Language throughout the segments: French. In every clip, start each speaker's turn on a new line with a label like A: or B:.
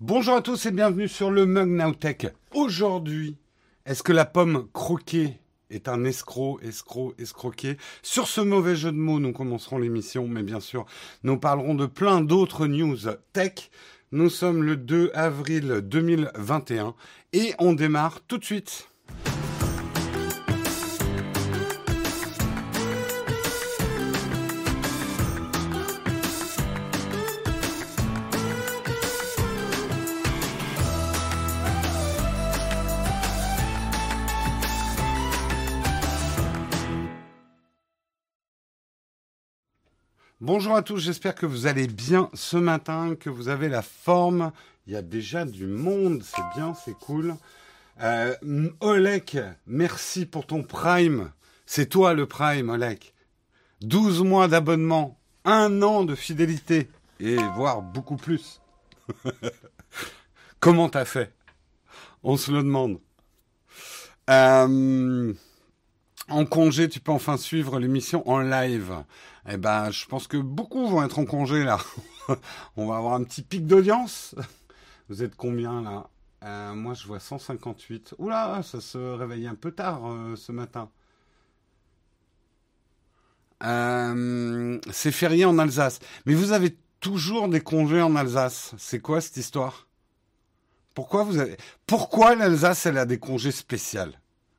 A: Bonjour à tous et bienvenue sur le Mug Nowtech. Aujourd'hui, est-ce que la pomme croquée est un escroc, escroc, escroqué Sur ce mauvais jeu de mots, nous commencerons l'émission, mais bien sûr, nous parlerons de plein d'autres news tech. Nous sommes le 2 avril 2021 et on démarre tout de suite. Bonjour à tous, j'espère que vous allez bien ce matin, que vous avez la forme. Il y a déjà du monde, c'est bien, c'est cool. Euh, Olek, merci pour ton Prime. C'est toi le Prime, Olek. 12 mois d'abonnement, un an de fidélité, et voire beaucoup plus. Comment t'as fait? On se le demande. Euh, en congé, tu peux enfin suivre l'émission en live. Eh ben, je pense que beaucoup vont être en congé là. On va avoir un petit pic d'audience. Vous êtes combien là? Euh, Moi, je vois 158. Oula, ça se réveille un peu tard euh, ce matin. Euh, c'est férié en Alsace. Mais vous avez toujours des congés en Alsace. C'est quoi cette histoire? Pourquoi vous avez Pourquoi l'Alsace elle a des congés spéciaux?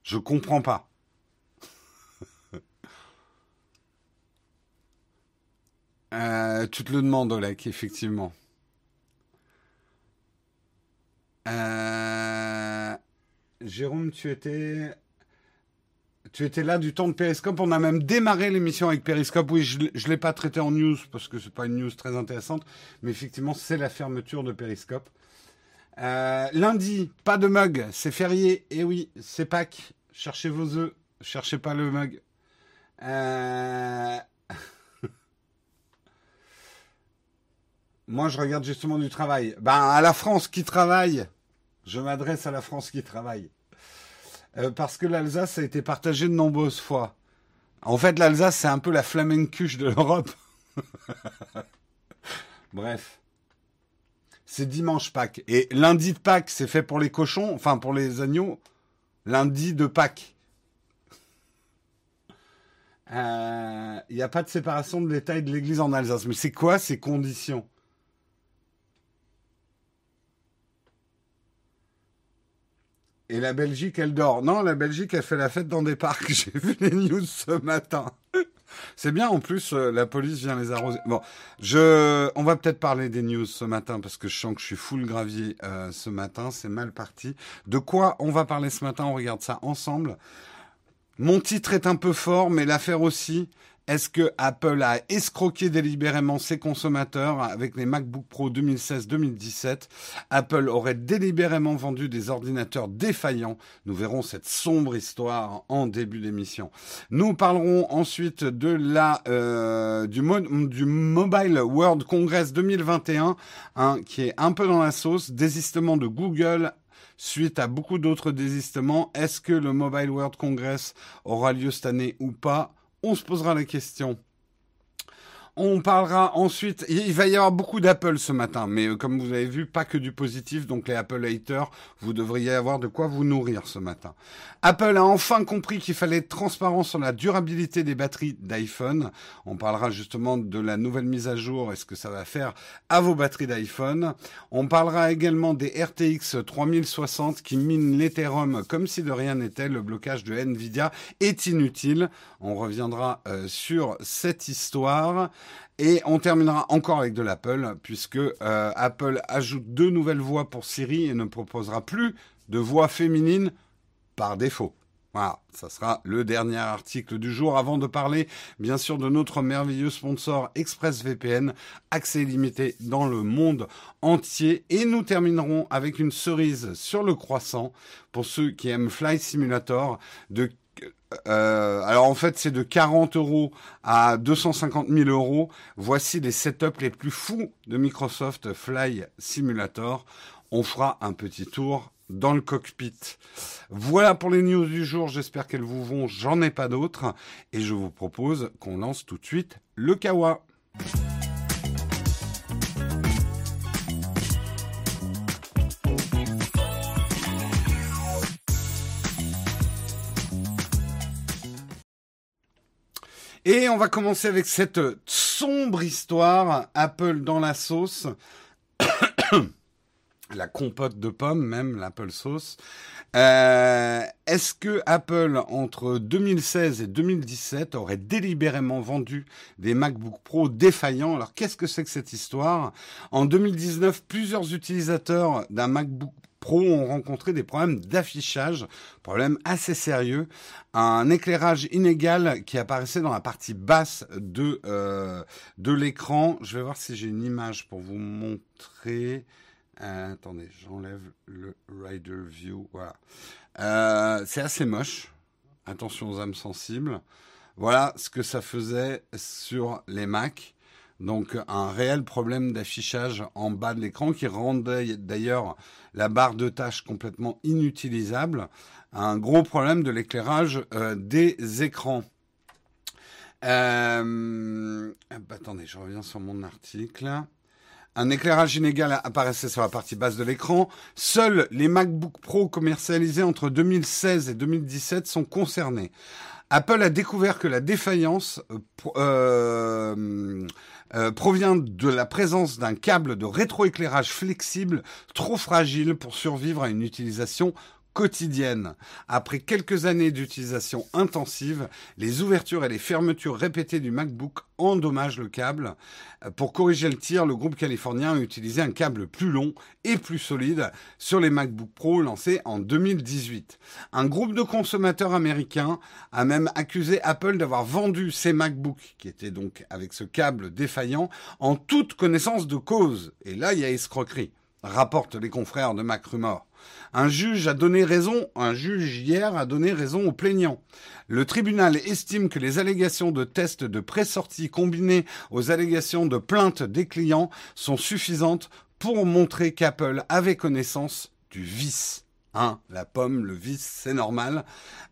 A: Je comprends pas. Euh, tu te le demandes, Olek, effectivement. Euh, Jérôme, tu étais... Tu étais là du temps de Periscope. On a même démarré l'émission avec Periscope. Oui, je ne l'ai pas traité en news parce que c'est pas une news très intéressante. Mais effectivement, c'est la fermeture de Periscope. Euh, lundi, pas de mug. C'est férié. Et oui, c'est Pâques. Cherchez vos œufs. Cherchez pas le mug. Euh... Moi, je regarde justement du travail. Ben, à la France qui travaille. Je m'adresse à la France qui travaille. Euh, parce que l'Alsace a été partagée de nombreuses fois. En fait, l'Alsace, c'est un peu la flamencuche de l'Europe. Bref. C'est dimanche Pâques. Et lundi de Pâques, c'est fait pour les cochons, enfin pour les agneaux. Lundi de Pâques. Il euh, n'y a pas de séparation de l'État et de l'Église en Alsace. Mais c'est quoi ces conditions? Et la Belgique, elle dort. Non, la Belgique, elle fait la fête dans des parcs. J'ai vu les news ce matin. C'est bien, en plus, euh, la police vient les arroser. Bon, je, on va peut-être parler des news ce matin parce que je sens que je suis full gravier euh, ce matin. C'est mal parti. De quoi on va parler ce matin? On regarde ça ensemble. Mon titre est un peu fort, mais l'affaire aussi. Est-ce que Apple a escroqué délibérément ses consommateurs avec les MacBook Pro 2016-2017 Apple aurait délibérément vendu des ordinateurs défaillants? Nous verrons cette sombre histoire en début d'émission. Nous parlerons ensuite de la euh, du, Mobile World Congress 2021, hein, qui est un peu dans la sauce, désistement de Google suite à beaucoup d'autres désistements. Est-ce que le Mobile World Congress aura lieu cette année ou pas? On se posera la question. On parlera ensuite, il va y avoir beaucoup d'Apple ce matin, mais euh, comme vous avez vu, pas que du positif, donc les Apple haters, vous devriez avoir de quoi vous nourrir ce matin. Apple a enfin compris qu'il fallait être transparent sur la durabilité des batteries d'iPhone. On parlera justement de la nouvelle mise à jour et ce que ça va faire à vos batteries d'iPhone. On parlera également des RTX 3060 qui minent l'Ethereum comme si de rien n'était. Le blocage de Nvidia est inutile. On reviendra euh, sur cette histoire. Et on terminera encore avec de l'Apple, puisque euh, Apple ajoute deux nouvelles voix pour Siri et ne proposera plus de voix féminines par défaut. Voilà, ça sera le dernier article du jour avant de parler bien sûr de notre merveilleux sponsor ExpressVPN, accès limité dans le monde entier. Et nous terminerons avec une cerise sur le croissant pour ceux qui aiment Fly Simulator de euh, alors en fait c'est de 40 euros à 250 000 euros. Voici les setups les plus fous de Microsoft Fly Simulator. On fera un petit tour dans le cockpit. Voilà pour les news du jour. J'espère qu'elles vous vont. J'en ai pas d'autres. Et je vous propose qu'on lance tout de suite le Kawa. Et on va commencer avec cette sombre histoire, Apple dans la sauce, la compote de pommes même, l'Apple sauce. Euh, Est-ce que Apple, entre 2016 et 2017, aurait délibérément vendu des MacBook Pro défaillants? Alors, qu'est-ce que c'est que cette histoire? En 2019, plusieurs utilisateurs d'un MacBook Pro ont rencontré des problèmes d'affichage, problèmes assez sérieux, un éclairage inégal qui apparaissait dans la partie basse de euh, de l'écran. Je vais voir si j'ai une image pour vous montrer. Euh, attendez, j'enlève le Rider View. Voilà. Euh, c'est assez moche. Attention aux âmes sensibles. Voilà ce que ça faisait sur les Mac. Donc un réel problème d'affichage en bas de l'écran qui rendait d'ailleurs la barre de tâches complètement inutilisable. Un gros problème de l'éclairage euh, des écrans. Euh, attendez, je reviens sur mon article. Un éclairage inégal apparaissait sur la partie basse de l'écran. Seuls les MacBook Pro commercialisés entre 2016 et 2017 sont concernés. Apple a découvert que la défaillance euh, euh, provient de la présence d'un câble de rétroéclairage flexible trop fragile pour survivre à une utilisation quotidienne. Après quelques années d'utilisation intensive, les ouvertures et les fermetures répétées du MacBook endommagent le câble. Pour corriger le tir, le groupe californien a utilisé un câble plus long et plus solide sur les MacBook Pro lancés en 2018. Un groupe de consommateurs américains a même accusé Apple d'avoir vendu ces MacBooks, qui étaient donc avec ce câble défaillant, en toute connaissance de cause. Et là, il y a escroquerie, rapportent les confrères de MacRumor. Un juge a donné raison, un juge hier a donné raison aux plaignants. Le tribunal estime que les allégations de tests de pré-sortie combinées aux allégations de plainte des clients sont suffisantes pour montrer qu'Apple avait connaissance du vice. Hein, la pomme, le vice, c'est normal,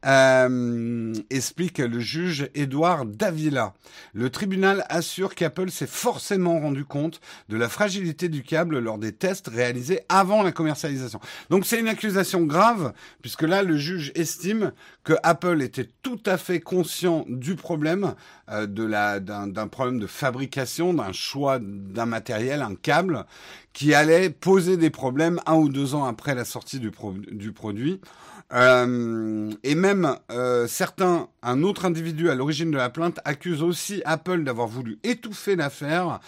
A: euh, explique le juge Édouard Davila. Le tribunal assure qu'Apple s'est forcément rendu compte de la fragilité du câble lors des tests réalisés avant la commercialisation. Donc c'est une accusation grave, puisque là, le juge estime que Apple était tout à fait conscient du problème, euh, de la d'un problème de fabrication, d'un choix d'un matériel, un câble, qui allait poser des problèmes un ou deux ans après la sortie du, du produit. Euh, et même euh, certains, un autre individu à l'origine de la plainte accuse aussi Apple d'avoir voulu étouffer l'affaire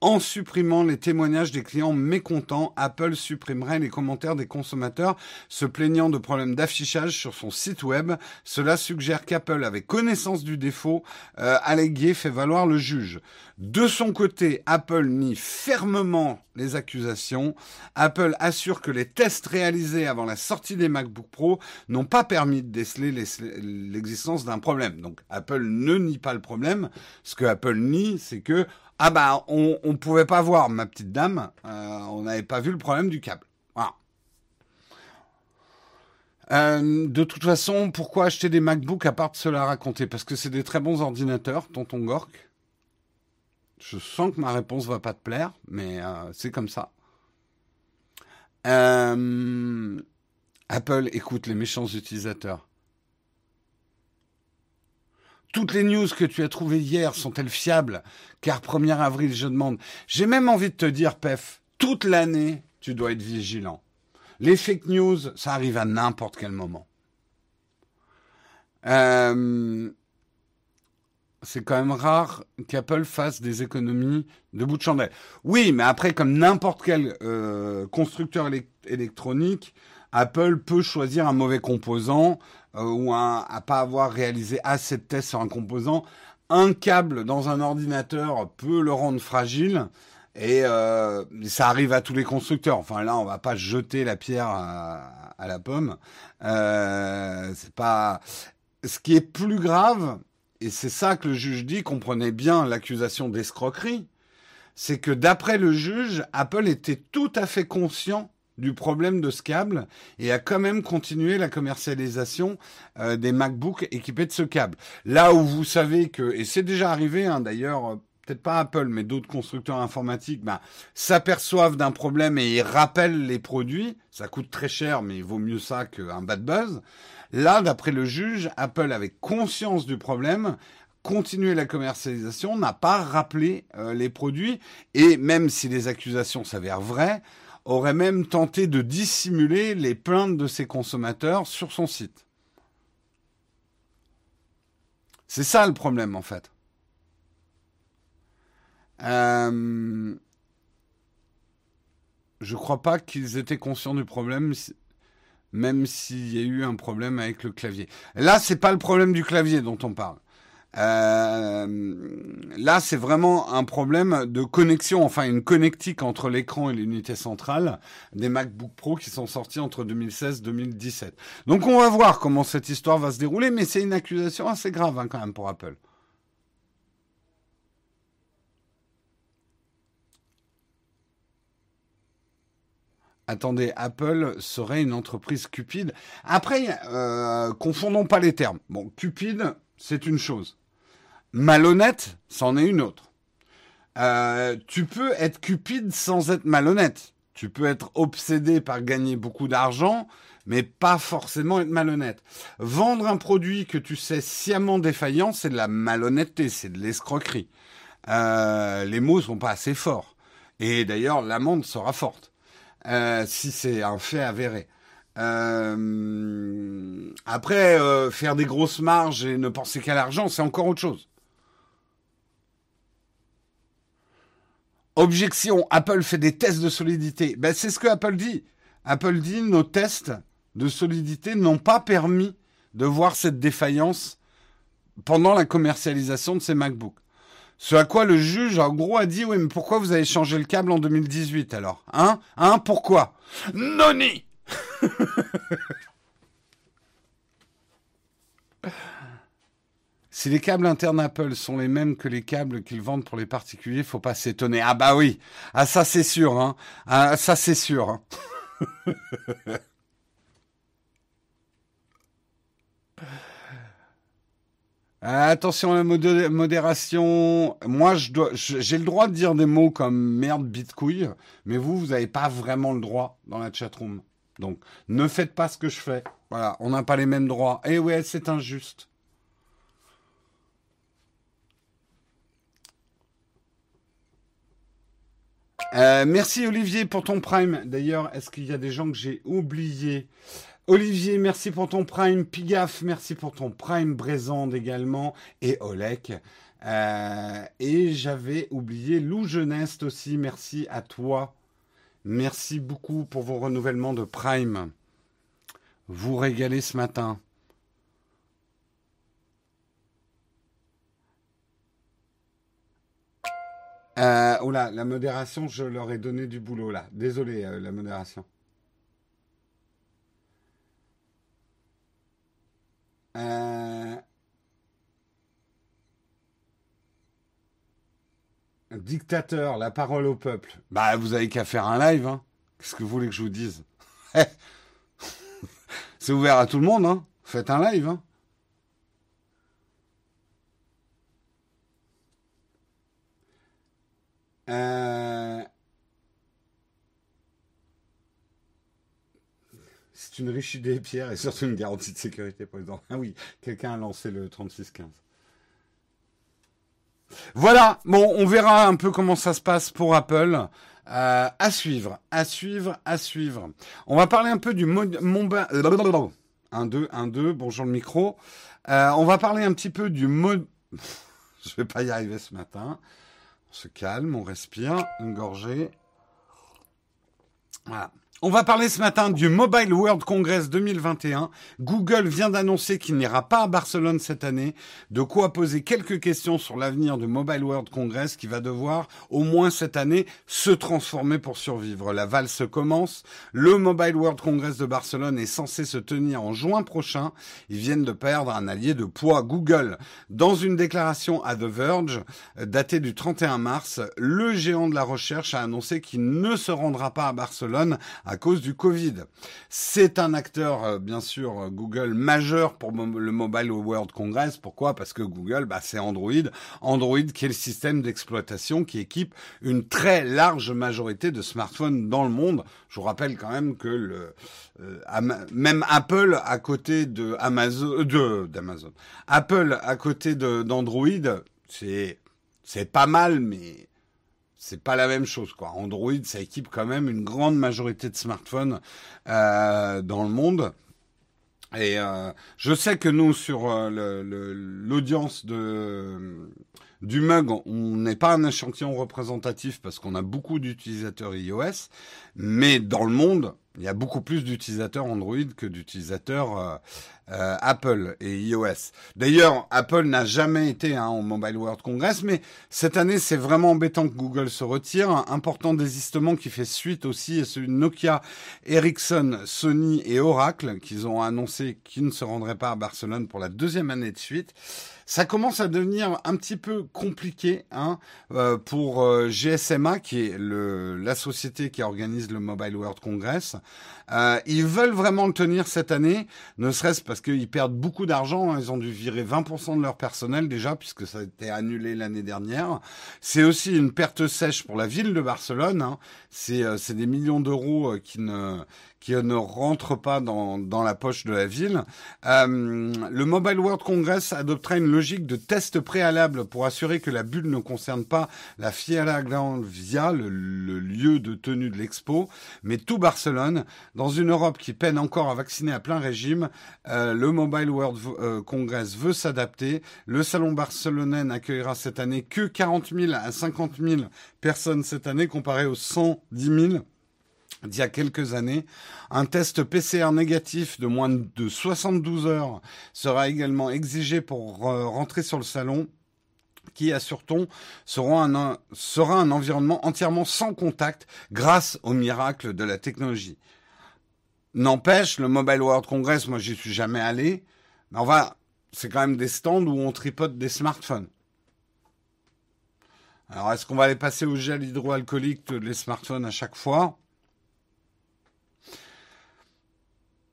A: en supprimant les témoignages des clients mécontents, Apple supprimerait les commentaires des consommateurs se plaignant de problèmes d'affichage sur son site web. Cela suggère qu'Apple avait connaissance du défaut euh, allégué, fait valoir le juge. De son côté, Apple nie fermement les accusations. Apple assure que les tests réalisés avant la sortie des MacBook Pro n'ont pas permis de déceler l'existence d'un problème. Donc Apple ne nie pas le problème. Ce que Apple nie, c'est que ah bah on ne pouvait pas voir ma petite dame, euh, on n'avait pas vu le problème du câble. Voilà. Euh, de toute façon, pourquoi acheter des MacBooks à part de cela raconter? Parce que c'est des très bons ordinateurs, tonton Gork. Je sens que ma réponse va pas te plaire, mais euh, c'est comme ça. Apple écoute les méchants utilisateurs. Toutes les news que tu as trouvées hier sont-elles fiables? Car 1er avril, je demande. J'ai même envie de te dire, Pef, toute l'année, tu dois être vigilant. Les fake news, ça arrive à n'importe quel moment. Euh, c'est quand même rare qu'Apple fasse des économies de bout de chandelle. Oui, mais après, comme n'importe quel euh, constructeur électronique, Apple peut choisir un mauvais composant euh, ou un, à pas avoir réalisé assez de tests sur un composant. Un câble dans un ordinateur peut le rendre fragile. Et euh, ça arrive à tous les constructeurs. Enfin là, on va pas jeter la pierre à, la pomme. Euh, c'est pas. Ce qui est plus grave, et c'est ça que le juge dit, comprenez bien l'accusation d'escroquerie, c'est que d'après le juge, Apple était tout à fait conscient du problème de ce câble et a quand même continué la commercialisation euh, des MacBooks équipés de ce câble. Là où vous savez que, et c'est déjà arrivé hein, d'ailleurs, euh, peut-être pas Apple, mais d'autres constructeurs informatiques, ben, s'aperçoivent d'un problème et ils rappellent les produits. Ça coûte très cher, mais il vaut mieux ça qu'un bad buzz. Là, d'après le juge, Apple avait conscience du problème, continuer la commercialisation, n'a pas rappelé euh, les produits, et même si les accusations s'avèrent vraies, aurait même tenté de dissimuler les plaintes de ses consommateurs sur son site. C'est ça le problème en fait. Euh, je crois pas qu'ils étaient conscients du problème, même s'il y a eu un problème avec le clavier. Là, c'est pas le problème du clavier dont on parle. Euh, là, c'est vraiment un problème de connexion, enfin une connectique entre l'écran et l'unité centrale des MacBook Pro qui sont sortis entre 2016 et 2017. Donc on va voir comment cette histoire va se dérouler, mais c'est une accusation assez grave hein, quand même pour Apple. Attendez, Apple serait une entreprise cupide. Après, euh, confondons pas les termes. Bon, cupide, c'est une chose. Malhonnête, c'en est une autre. Euh, tu peux être cupide sans être malhonnête. Tu peux être obsédé par gagner beaucoup d'argent, mais pas forcément être malhonnête. Vendre un produit que tu sais sciemment défaillant, c'est de la malhonnêteté, c'est de l'escroquerie. Euh, les mots sont pas assez forts. Et d'ailleurs, l'amende sera forte. Euh, si c'est un fait avéré. Euh, après, euh, faire des grosses marges et ne penser qu'à l'argent, c'est encore autre chose. Objection, Apple fait des tests de solidité. Ben, c'est ce que Apple dit. Apple dit nos tests de solidité n'ont pas permis de voir cette défaillance pendant la commercialisation de ces MacBooks. Ce à quoi le juge, en gros, a dit, oui, mais pourquoi vous avez changé le câble en 2018 alors? Hein? Hein? Pourquoi? Noni Si les câbles internes Apple sont les mêmes que les câbles qu'ils vendent pour les particuliers, faut pas s'étonner. Ah bah oui, ah ça c'est sûr, hein. Ah ça c'est sûr. Hein. Euh, attention à la modération. Moi, j'ai le droit de dire des mots comme merde, bitcouille, mais vous, vous n'avez pas vraiment le droit dans la chatroom. Donc, ne faites pas ce que je fais. Voilà, on n'a pas les mêmes droits. Eh ouais, c'est injuste. Euh, merci Olivier pour ton prime. D'ailleurs, est-ce qu'il y a des gens que j'ai oubliés? Olivier, merci pour ton Prime. Pigaf, merci pour ton Prime Brésande également. Et Olek. Euh, et j'avais oublié Lou Jeuneste aussi. Merci à toi. Merci beaucoup pour vos renouvellements de Prime. Vous régalez ce matin. Euh, oula, la modération, je leur ai donné du boulot là. Désolé, euh, la modération. Euh, dictateur, la parole au peuple. Bah, vous avez qu'à faire un live. Hein. Qu'est-ce que vous voulez que je vous dise? C'est ouvert à tout le monde. Hein. Faites un live. Hein. Euh... C'est une riche idée, Pierre, et surtout une garantie de sécurité les Ah oui, quelqu'un a lancé le 3615. Voilà, bon, on verra un peu comment ça se passe pour Apple. Euh, à suivre, à suivre, à suivre. On va parler un peu du mode... 1, 2, 1, 2, bonjour le micro. Euh, on va parler un petit peu du mode... Je vais pas y arriver ce matin. On se calme, on respire, une gorgée. Voilà. On va parler ce matin du Mobile World Congress 2021. Google vient d'annoncer qu'il n'ira pas à Barcelone cette année, de quoi poser quelques questions sur l'avenir du Mobile World Congress qui va devoir, au moins cette année, se transformer pour survivre. La valse commence. Le Mobile World Congress de Barcelone est censé se tenir en juin prochain. Ils viennent de perdre un allié de poids, Google. Dans une déclaration à The Verge, datée du 31 mars, le géant de la recherche a annoncé qu'il ne se rendra pas à Barcelone à cause du Covid. C'est un acteur, euh, bien sûr, Google majeur pour le Mobile World Congress. Pourquoi? Parce que Google, bah, c'est Android. Android qui est le système d'exploitation qui équipe une très large majorité de smartphones dans le monde. Je vous rappelle quand même que le, euh, même Apple à côté de Amazon, d'Amazon, Apple à côté d'Android, c'est c'est pas mal, mais c'est pas la même chose quoi. Android, ça équipe quand même une grande majorité de smartphones euh, dans le monde. Et euh, je sais que nous sur euh, l'audience de du mug, on n'est pas un échantillon représentatif parce qu'on a beaucoup d'utilisateurs iOS, mais dans le monde, il y a beaucoup plus d'utilisateurs Android que d'utilisateurs euh, euh, Apple et iOS. D'ailleurs, Apple n'a jamais été hein, au Mobile World Congress, mais cette année, c'est vraiment embêtant que Google se retire. Un important désistement qui fait suite aussi à celui de Nokia, Ericsson, Sony et Oracle, qu'ils ont annoncé qu'ils ne se rendraient pas à Barcelone pour la deuxième année de suite ça commence à devenir un petit peu compliqué hein, euh, pour euh, GSMA, qui est le, la société qui organise le Mobile World Congress. Euh, ils veulent vraiment le tenir cette année, ne serait-ce parce qu'ils perdent beaucoup d'argent. Hein. ils ont dû virer 20% de leur personnel déjà, puisque ça a été annulé l'année dernière. C'est aussi une perte sèche pour la ville de Barcelone. Hein. C'est des millions d'euros qui ne qui ne rentre pas dans, dans la poche de la ville. Euh, le Mobile World Congress adoptera une logique de test préalable pour assurer que la bulle ne concerne pas la Fiera Via, le, le lieu de tenue de l'expo, mais tout Barcelone. Dans une Europe qui peine encore à vacciner à plein régime, euh, le Mobile World euh, Congress veut s'adapter. Le salon barcelonais n'accueillera cette année que 40 000 à 50 000 personnes cette année, comparé aux 110 000 d'il y a quelques années. Un test PCR négatif de moins de 72 heures sera également exigé pour euh, rentrer sur le salon qui, assure-t-on, sera un, environnement entièrement sans contact grâce au miracle de la technologie. N'empêche, le Mobile World Congress, moi j'y suis jamais allé, mais va, c'est quand même des stands où on tripote des smartphones. Alors est-ce qu'on va aller passer au gel hydroalcoolique les smartphones à chaque fois?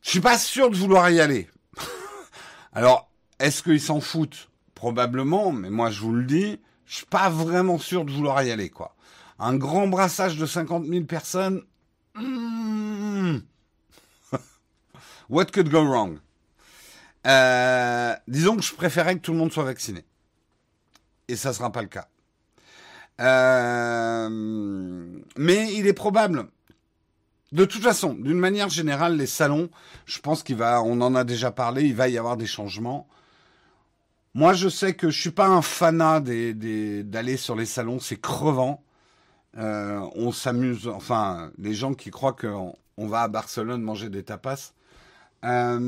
A: Je suis pas sûr de vouloir y aller. Alors, est-ce qu'ils s'en foutent? Probablement, mais moi je vous le dis, je suis pas vraiment sûr de vouloir y aller, quoi. Un grand brassage de 50 000 personnes. Hmm. What could go wrong? Euh, Disons que je préférais que tout le monde soit vacciné. Et ça sera pas le cas. Euh, mais il est probable de toute façon, d'une manière générale, les salons, je pense qu'il va, on en a déjà parlé, il va y avoir des changements. Moi, je sais que je suis pas un fanat d'aller sur les salons, c'est crevant. Euh, on s'amuse, enfin, les gens qui croient qu'on on va à Barcelone manger des tapas. Euh,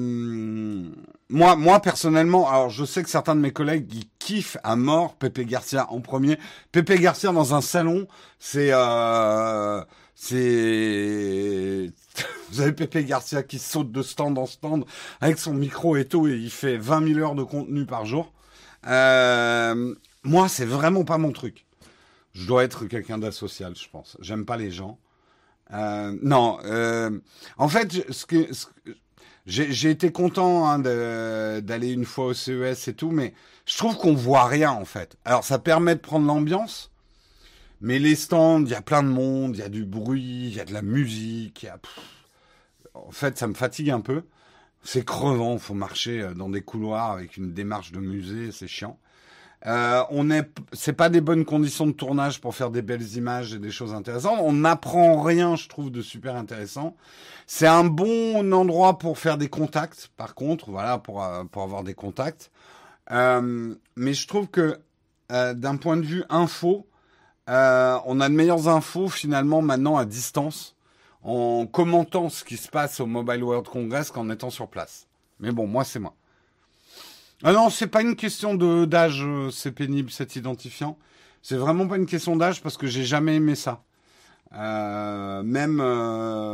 A: moi, moi personnellement, alors je sais que certains de mes collègues ils kiffent à mort Pepe Garcia en premier. Pepe Garcia dans un salon, c'est euh, c'est vous avez Pepe Garcia qui saute de stand en stand avec son micro et tout et il fait 20 000 heures de contenu par jour. Euh, moi, c'est vraiment pas mon truc. Je dois être quelqu'un d'asocial, je pense. J'aime pas les gens. Euh, non, euh, en fait, ce que, j'ai été content hein, d'aller une fois au CES et tout, mais je trouve qu'on voit rien en fait. Alors ça permet de prendre l'ambiance, mais les stands, il y a plein de monde, il y a du bruit, il y a de la musique. Y a... En fait, ça me fatigue un peu. C'est crevant, faut marcher euh, dans des couloirs avec une démarche de musée, c'est chiant. Euh, on est, c'est pas des bonnes conditions de tournage pour faire des belles images et des choses intéressantes. On n'apprend rien, je trouve, de super intéressant. C'est un bon endroit pour faire des contacts. Par contre, voilà, pour euh, pour avoir des contacts. Euh, mais je trouve que d'un point de vue info, euh, on a de meilleures infos finalement maintenant à distance en commentant ce qui se passe au Mobile World Congress qu'en étant sur place. Mais bon, moi c'est moi. Ah non, c'est pas une question de d'âge, euh, c'est pénible cet identifiant. C'est vraiment pas une question d'âge parce que j'ai jamais aimé ça. Euh, même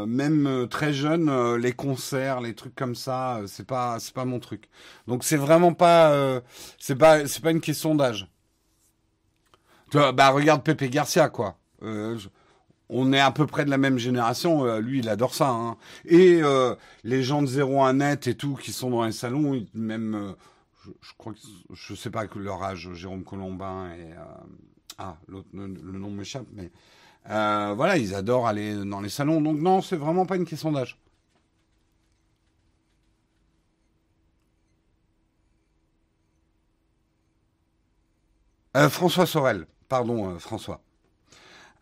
A: même très jeune, les concerts, les trucs comme ça, c'est pas c'est pas mon truc. Donc c'est vraiment pas c'est pas c'est pas une question d'âge bah regarde Pepe Garcia quoi. Euh, on est à peu près de la même génération. Euh, lui, il adore ça. Hein. Et euh, les gens de 01 net et tout qui sont dans les salons, même, je, je, crois que je sais pas leur âge, Jérôme Colombin et ah, l'autre, le, le, nom m'échappe, mais voilà, ils adorent aller dans les salons. Donc non, c'est vraiment pas une question d'âge. François Sorel, pardon François.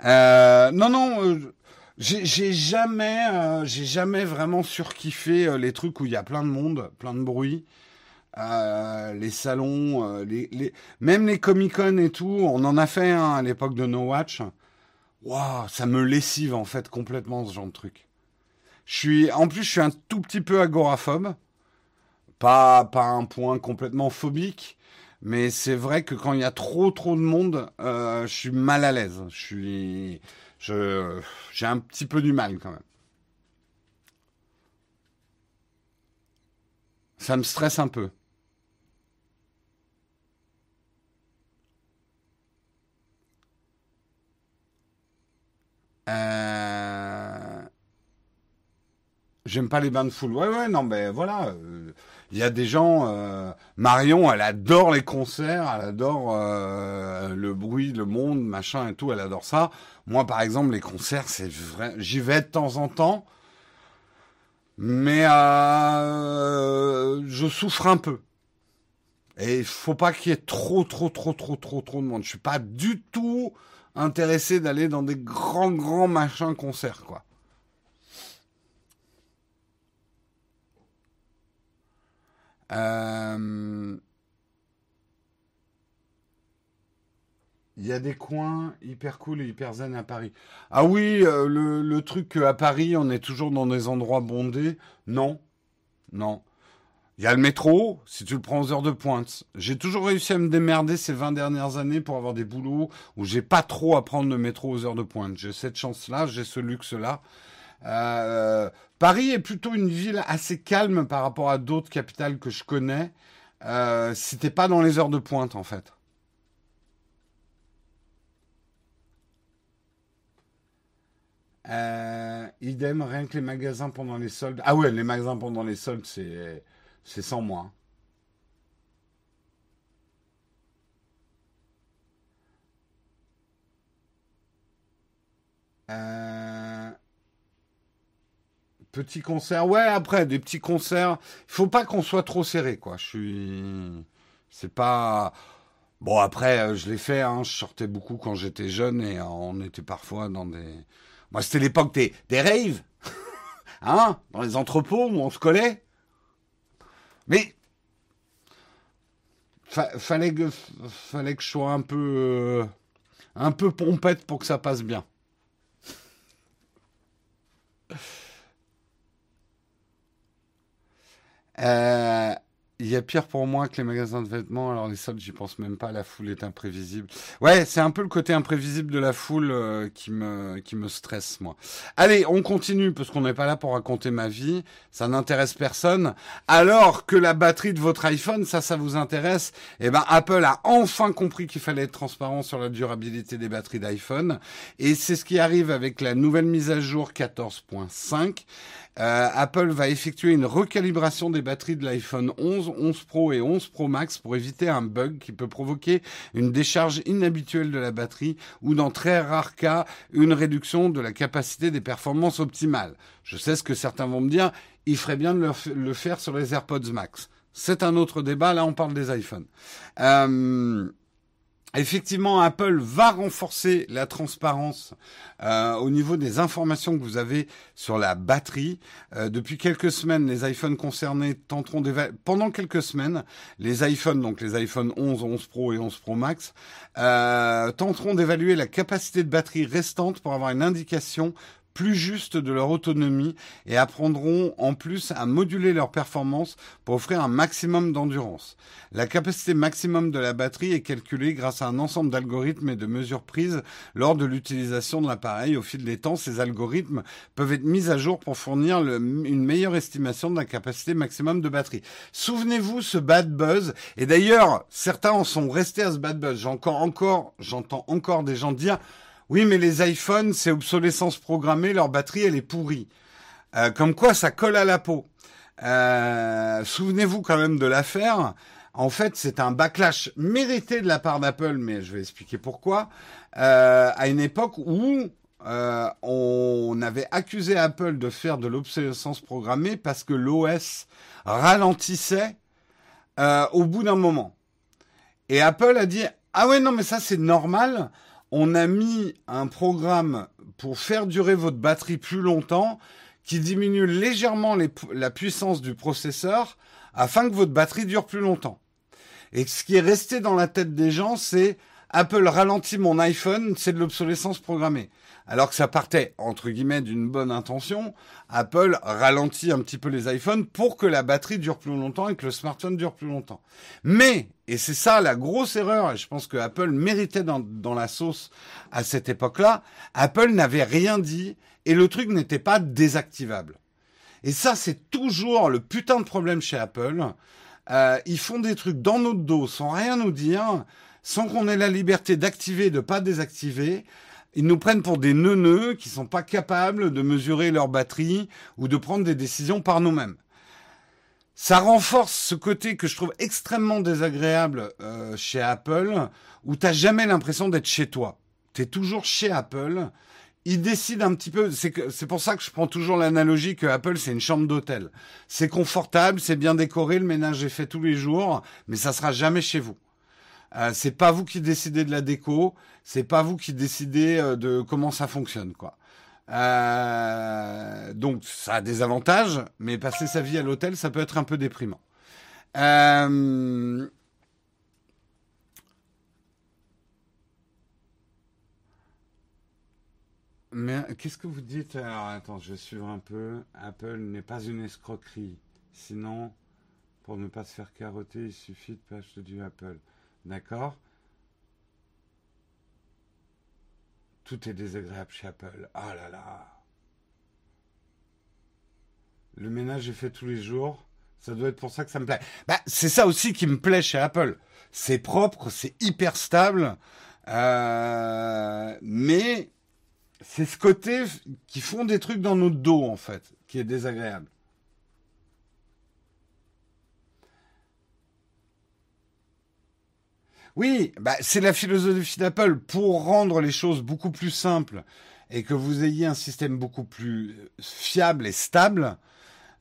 A: Euh, non, non, euh, j'ai jamais, euh, j'ai jamais vraiment surkiffé euh, les trucs où il y a plein de monde, plein de bruit. les salons, même les Comic Con et tout, on en a fait à l'époque de No Watch. Waouh, ça me lessive en fait complètement ce genre de truc. Je en plus, je suis un tout petit peu agoraphobe, pas pas un point complètement phobique, mais c'est vrai que quand il y a trop trop de monde, euh, je suis mal à l'aise. Je suis, je, j'ai un petit peu du mal quand même. Ça me stresse un peu. Euh... J'aime pas les bains de foule. Ouais, ouais, non, mais voilà. Euh, il y a des gens. Euh, Marion, elle adore les concerts, elle adore euh, le bruit, le monde, machin et tout. Elle adore ça. Moi, par exemple, les concerts, c'est vrai. J'y vais de temps en temps, mais euh, je souffre un peu. Et il faut pas qu'il y ait trop, trop, trop, trop, trop, trop de monde. Je suis pas du tout intéressé d'aller dans des grands, grands machins concerts, quoi. Euh, il y a des coins hyper cool et hyper zen à Paris. Ah oui, euh, le, truc à Paris, on est toujours dans des endroits bondés. Non, non. Il y a le métro, si tu le prends aux heures de pointe. J'ai toujours réussi à me démerder ces 20 dernières années pour avoir des boulots où j'ai pas trop à prendre le métro aux heures de pointe. J'ai cette chance-là, j'ai ce luxe-là. Euh, Paris est plutôt une ville assez calme par rapport à d'autres capitales que je connais. Euh, si t'es pas dans les heures de pointe, en fait. Euh, idem, rien que les magasins pendant les soldes. Ah ouais, les magasins pendant les soldes, c'est c'est sans moi. Euh... Petit concert, ouais, après, des petits concerts. Il faut pas qu'on soit trop serré, quoi. Je suis. C'est pas. Bon, après, euh, je l'ai fait, hein. je sortais beaucoup quand j'étais jeune et on était parfois dans des. Moi, c'était l'époque des, des raves, hein, dans les entrepôts où on se collait. Mais. fallait, que, fallait que je sois un peu. Euh, un peu pompette pour que ça passe bien. Euh, il y a pire pour moi que les magasins de vêtements. Alors les soldes, j'y pense même pas. La foule est imprévisible. Ouais, c'est un peu le côté imprévisible de la foule euh, qui me qui me stresse moi. Allez, on continue parce qu'on n'est pas là pour raconter ma vie. Ça n'intéresse personne. Alors que la batterie de votre iPhone, ça, ça vous intéresse Eh ben, Apple a enfin compris qu'il fallait être transparent sur la durabilité des batteries d'iPhone. Et c'est ce qui arrive avec la nouvelle mise à jour 14.5. Euh, Apple va effectuer une recalibration des batteries de l'iPhone 11, 11 Pro et 11 Pro Max pour éviter un bug qui peut provoquer une décharge inhabituelle de la batterie ou dans très rares cas une réduction de la capacité des performances optimales. Je sais ce que certains vont me dire, il ferait bien de le faire sur les AirPods Max. C'est un autre débat, là on parle des iPhones. Euh, Effectivement, Apple va renforcer la transparence euh, au niveau des informations que vous avez sur la batterie. Euh, depuis quelques semaines, les iPhones concernés tenteront d'évaluer, pendant quelques semaines, les iPhones, donc les iPhones 11, 11 Pro et 11 Pro Max, euh, tenteront d'évaluer la capacité de batterie restante pour avoir une indication plus juste de leur autonomie et apprendront en plus à moduler leur performance pour offrir un maximum d'endurance. La capacité maximum de la batterie est calculée grâce à un ensemble d'algorithmes et de mesures prises lors de l'utilisation de l'appareil. Au fil des temps, ces algorithmes peuvent être mis à jour pour fournir une meilleure estimation de la capacité maximum de batterie. Souvenez-vous ce bad buzz et d'ailleurs certains en sont restés à ce bad buzz. J'entends encore, j'entends encore des gens dire Oui, mais les iPhones, c'est obsolescence programmée, leur batterie, elle est pourrie. Euh, comme quoi, ça colle à la peau. Euh, souvenez-vous quand même de l'affaire. En fait, c'est un backlash mérité de la part d'Apple, mais je vais expliquer pourquoi. Euh, à une époque où on avait accusé Apple de faire de l'obsolescence programmée parce que l'OS ralentissait au bout d'un moment. Et Apple a dit ah ouais non mais ça c'est normal on a mis un programme pour faire durer votre batterie plus longtemps qui diminue légèrement la puissance du processeur afin que votre batterie dure plus longtemps. Et ce qui est resté dans la tête des gens, c'est Apple ralentit mon iPhone, c'est de l'obsolescence programmée. Alors que ça partait, entre guillemets, d'une bonne intention, Apple ralentit un petit peu les iPhones pour que la batterie dure plus longtemps et que le smartphone dure plus longtemps. Mais, et c'est ça la grosse erreur, et je pense que Apple méritait dans, la sauce à cette époque-là, Apple n'avait rien dit et le truc n'était pas désactivable. Et ça, c'est toujours le putain de problème chez Apple. Euh, ils font des trucs dans notre dos sans rien nous dire, sans qu'on ait la liberté d'activer et de pas désactiver. Ils nous prennent pour des neuneux qui sont pas capables de mesurer leur batterie ou de prendre des décisions par nous-mêmes. Ça renforce ce côté que je trouve extrêmement désagréable euh, chez Apple, où t'as jamais l'impression d'être chez toi. Tu es toujours chez Apple. Ils décident un petit peu. C'est pour ça que je prends toujours l'analogie que Apple c'est une chambre d'hôtel. C'est confortable, c'est bien décoré, le ménage est fait tous les jours, mais ça sera jamais chez vous. Euh, c'est pas vous qui décidez de la déco, c'est pas vous qui décidez euh, de comment ça fonctionne, quoi. Euh, donc ça a des avantages, mais passer sa vie à l'hôtel, ça peut être un peu déprimant. Mais qu'est-ce que vous dites? Alors attends, je vais suivre un peu. Apple n'est pas une escroquerie. Sinon, pour ne pas se faire carotter, il suffit de pas acheter du Apple. D'accord? Tout est désagréable chez Apple. Ah là là. Le ménage est fait tous les jours. Ça doit être pour ça que ça me plaît. Bah, c'est ça aussi qui me plaît chez Apple. C'est propre, c'est hyper stable. Euh, mais c'est ce côté qui font des trucs dans notre dos, en fait, qui est désagréable. Oui, bah, c'est la philosophie d'Apple. Pour rendre les choses beaucoup plus simples et que vous ayez un système beaucoup plus fiable et stable,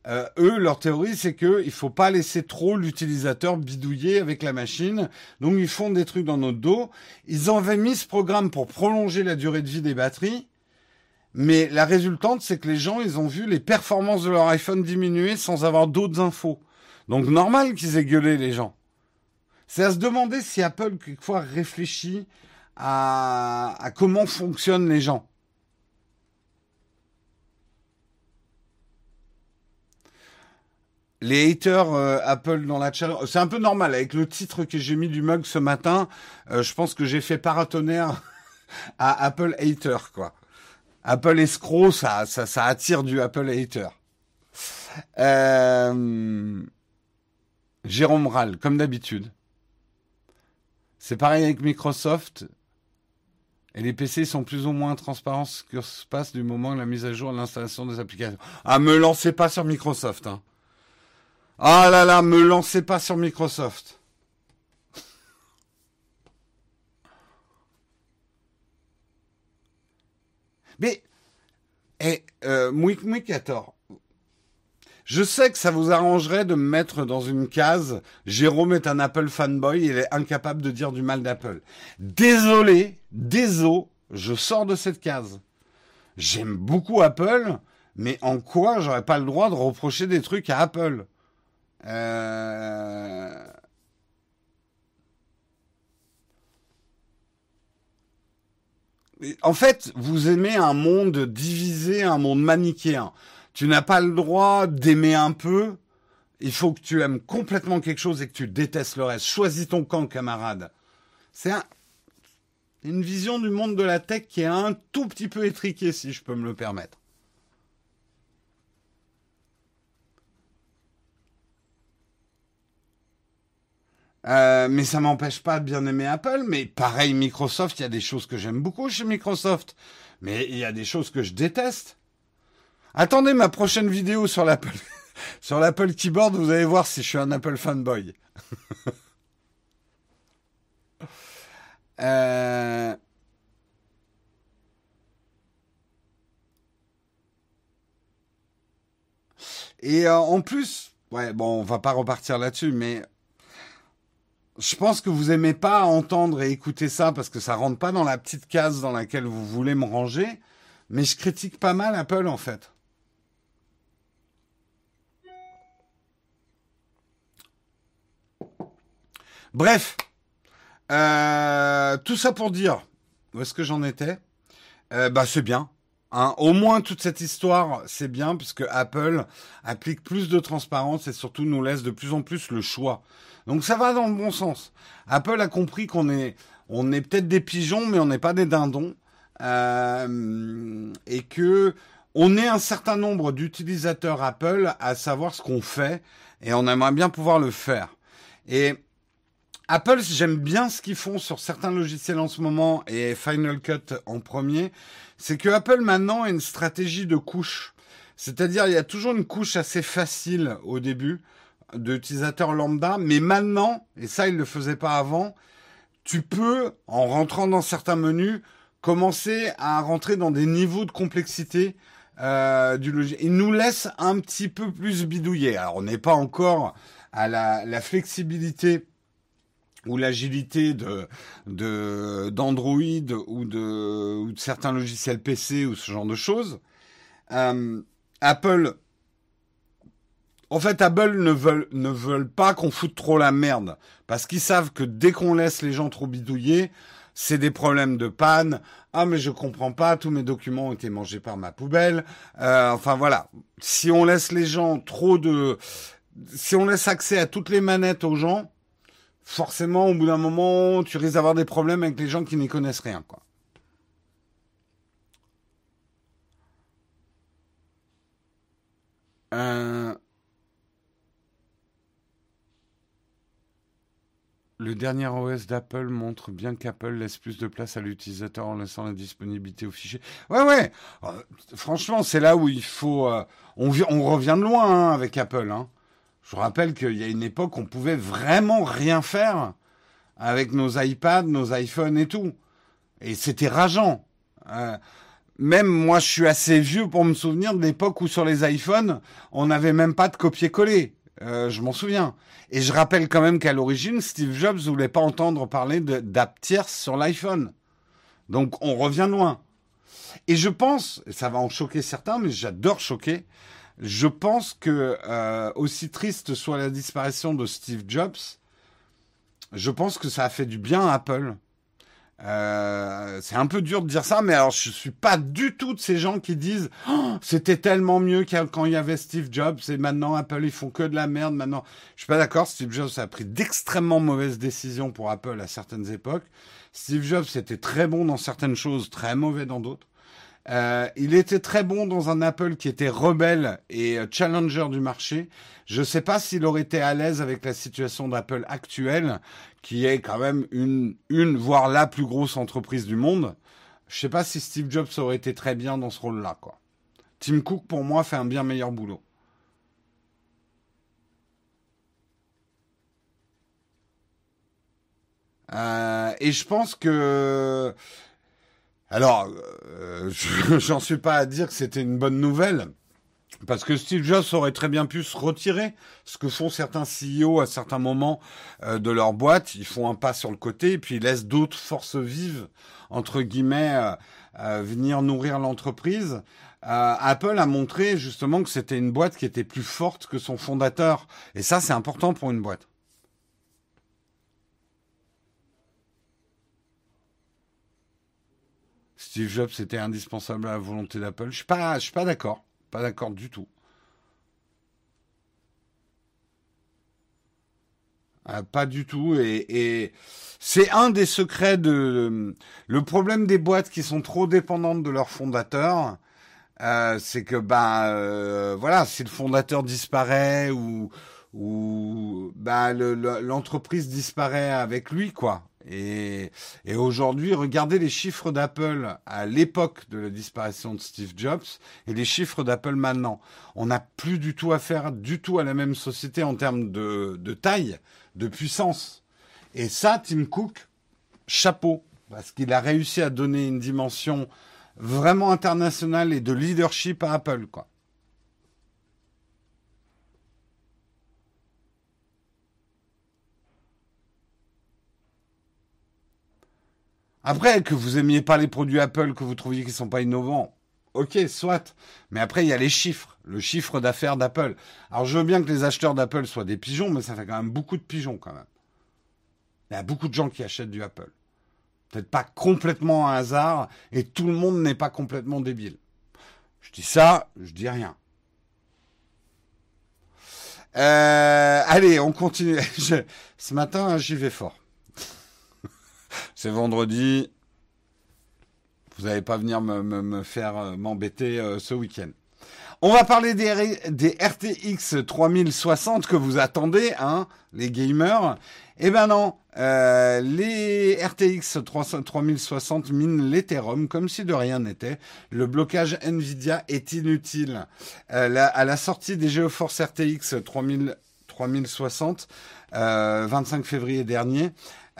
A: euh, eux, leur théorie, c'est qu'il ne faut pas laisser trop l'utilisateur bidouiller avec la machine. Donc, ils font des trucs dans notre dos. Ils avaient mis ce programme pour prolonger la durée de vie des batteries. Mais la résultante, c'est que les gens, ils ont vu les performances de leur iPhone diminuer sans avoir d'autres infos. Donc, normal qu'ils aient gueulé les gens. C'est à se demander si Apple, quelquefois, réfléchit à, comment fonctionnent les gens. les haters euh, Apple dans la chat, c'est un peu normal avec le titre que j'ai mis du mug ce matin. Euh, je pense que j'ai fait paratonnerre à Apple hater quoi. Apple escroc, ça, ça, attire du Apple hater. Euh, Jérôme Rall, comme d'habitude. C'est pareil avec Microsoft. Et les PC sont plus ou moins transparents ce que se passe du moment de la mise à jour de l'installation des applications. Ah, me lancez pas sur Microsoft. Hein. Ah là là, me lancez pas sur Microsoft. Mais, eh, euh, Mouik Mouik je sais que ça vous arrangerait de me mettre dans une case. Jérôme est un Apple fanboy, il est incapable de dire du mal d'Apple. Désolé, désolé, je sors de cette case. J'aime beaucoup Apple, mais en quoi j'aurais pas le droit de reprocher des trucs à Apple? Euh... En fait, vous aimez un monde divisé, un monde manichéen. Tu n'as pas le droit d'aimer un peu. Il faut que tu aimes complètement quelque chose et que tu détestes le reste. Choisis ton camp, camarade. C'est une vision du monde de la tech qui est un tout petit peu étriquée, si je peux me le permettre. Euh, mais ça m'empêche pas de bien aimer Apple. Mais pareil, Microsoft, il y a des choses que j'aime beaucoup chez Microsoft. Mais il y a des choses que je déteste. Attendez ma prochaine vidéo sur l'Apple, Keyboard, vous allez voir si je suis un Apple fanboy. euh... Et euh, en plus, ouais, bon, on va pas repartir là-dessus, mais je pense que vous aimez pas entendre et écouter ça parce que ça rentre pas dans la petite case dans laquelle vous voulez me ranger. Mais je critique pas mal Apple en fait. Bref, euh, tout ça pour dire, où est-ce que j'en étais euh, Bah c'est bien. Hein. Au moins toute cette histoire, c'est bien puisque Apple applique plus de transparence et surtout nous laisse de plus en plus le choix. Donc ça va dans le bon sens. Apple a compris qu'on est, on est peut-être des pigeons, mais on n'est pas des dindons, euh, et que on est un certain nombre d'utilisateurs Apple à savoir ce qu'on fait, et on aimerait bien pouvoir le faire. Apple, j'aime bien ce qu'ils font sur certains logiciels en ce moment et Final Cut en premier. C'est que Apple maintenant a une stratégie de couche. C'est-à-dire, il y a toujours une couche assez facile au début d'utilisateur lambda, mais maintenant, et ça, il ne le faisait pas avant, tu peux, en rentrant dans certains menus, commencer à rentrer dans des niveaux de complexité euh, du logiciel. Il nous laisse un petit peu plus bidouiller. Alors, on n'est pas encore à la, la flexibilité ou l'agilité de d'Android ou de, certains logiciels PC ou ce genre de choses. Euh, Apple, en fait, Apple ne veulent ne veulent pas qu'on foute trop la merde parce qu'ils savent que dès qu'on laisse les gens trop bidouiller, c'est des problèmes de panne. Ah mais je comprends pas, tous mes documents ont été mangés par ma poubelle. Euh, enfin voilà, si on laisse les gens trop de, si on laisse accès à toutes les manettes aux gens, forcément, au bout d'un moment, tu risques d'avoir des problèmes avec les gens qui n'y connaissent rien, quoi. Euh, le dernier OS d'Apple montre bien qu'Apple laisse plus de place à l'utilisateur en laissant la disponibilité au fichier. Ouais, ouais. Euh, franchement, c'est là où il faut. Euh, on, revient de loin hein, avec Apple. Hein. Je vous rappelle qu'il y a une époque, on pouvait vraiment rien faire avec nos iPads, nos iPhones et tout. Et c'était rageant. Euh, même moi, je suis assez vieux pour me souvenir de l'époque où sur les iPhones, on n'avait même pas de copier-coller. Euh, je m'en souviens. Et je rappelle quand même qu'à l'origine, Steve Jobs voulait pas entendre parler d'app tierce sur l'iPhone. Donc on revient loin. Et je pense, ça va en choquer certains, mais j'adore choquer, je pense que euh, aussi triste soit la disparition de Steve Jobs, je pense que ça a fait du bien à Apple. Euh, c'est un peu dur de dire ça, mais alors je suis pas du tout de ces gens qui disent oh, c'était tellement mieux quand il y avait Steve Jobs et maintenant Apple ils font que de la merde. Maintenant, je suis pas d'accord. Steve Jobs a pris d'extrêmement mauvaises décisions pour Apple à certaines époques. Steve Jobs était très bon dans certaines choses, très mauvais dans d'autres. Euh, il était très bon dans un Apple qui était rebelle et euh, challenger du marché. Je ne sais pas s'il aurait été à l'aise avec la situation d'Apple actuelle, qui est quand même une, une, voire la plus grosse entreprise du monde. Je ne sais pas si Steve Jobs aurait été très bien dans ce rôle-là. Tim Cook, pour moi, fait un bien meilleur boulot. Euh, et je pense que alors, euh, j'en suis pas à dire que c'était une bonne nouvelle, parce que Steve Jobs aurait très bien pu se retirer, ce que font certains CEO à certains moments euh, de leur boîte. Ils font un pas sur le côté, et puis ils laissent d'autres forces vives, entre guillemets, euh, venir nourrir l'entreprise. Apple a montré justement que c'était une boîte qui était plus forte que son fondateur. Et ça, c'est important pour une boîte. Steve Jobs était indispensable à la volonté d'Apple. Je suis pas, pas d'accord, pas d'accord du tout. Ah, pas du tout. Et, c'est un des secrets de le problème des boîtes qui sont trop dépendantes de leur fondateur. Euh, c'est que ben voilà, si le fondateur disparaît ou où bah, l'entreprise disparaît avec lui, quoi. Et, et aujourd'hui, regardez les chiffres d'Apple à l'époque de la disparition de Steve Jobs et les chiffres d'Apple maintenant. On n'a plus du tout affaire du tout à la même société en termes de, de taille, de puissance. Et ça, Tim Cook, chapeau, parce qu'il a réussi à donner une dimension vraiment internationale et de leadership à Apple, quoi. Après, que vous aimiez pas les produits Apple, que vous trouviez qu'ils sont pas innovants, ok, soit. Mais après, il y a les chiffres, le chiffre d'affaires d'Apple. Alors, je veux bien que les acheteurs d'Apple soient des pigeons, mais ça fait quand même beaucoup de pigeons quand même. Il y a beaucoup de gens qui achètent du Apple. Peut-être pas complètement un hasard, et tout le monde n'est pas complètement débile. Je dis ça, je dis rien. Euh, allez, on continue. ce matin, j'y vais fort. C'est vendredi. Vous n'allez pas venir me, faire euh, m'embêter euh, ce week-end. On va parler des, RTX 3060 que vous attendez, hein, les gamers. Eh ben non, euh, les RTX 3060 minent l'Ethereum comme si de rien n'était. Le blocage Nvidia est inutile. À la sortie des GeoForce RTX 3000, 3060, 25 février dernier,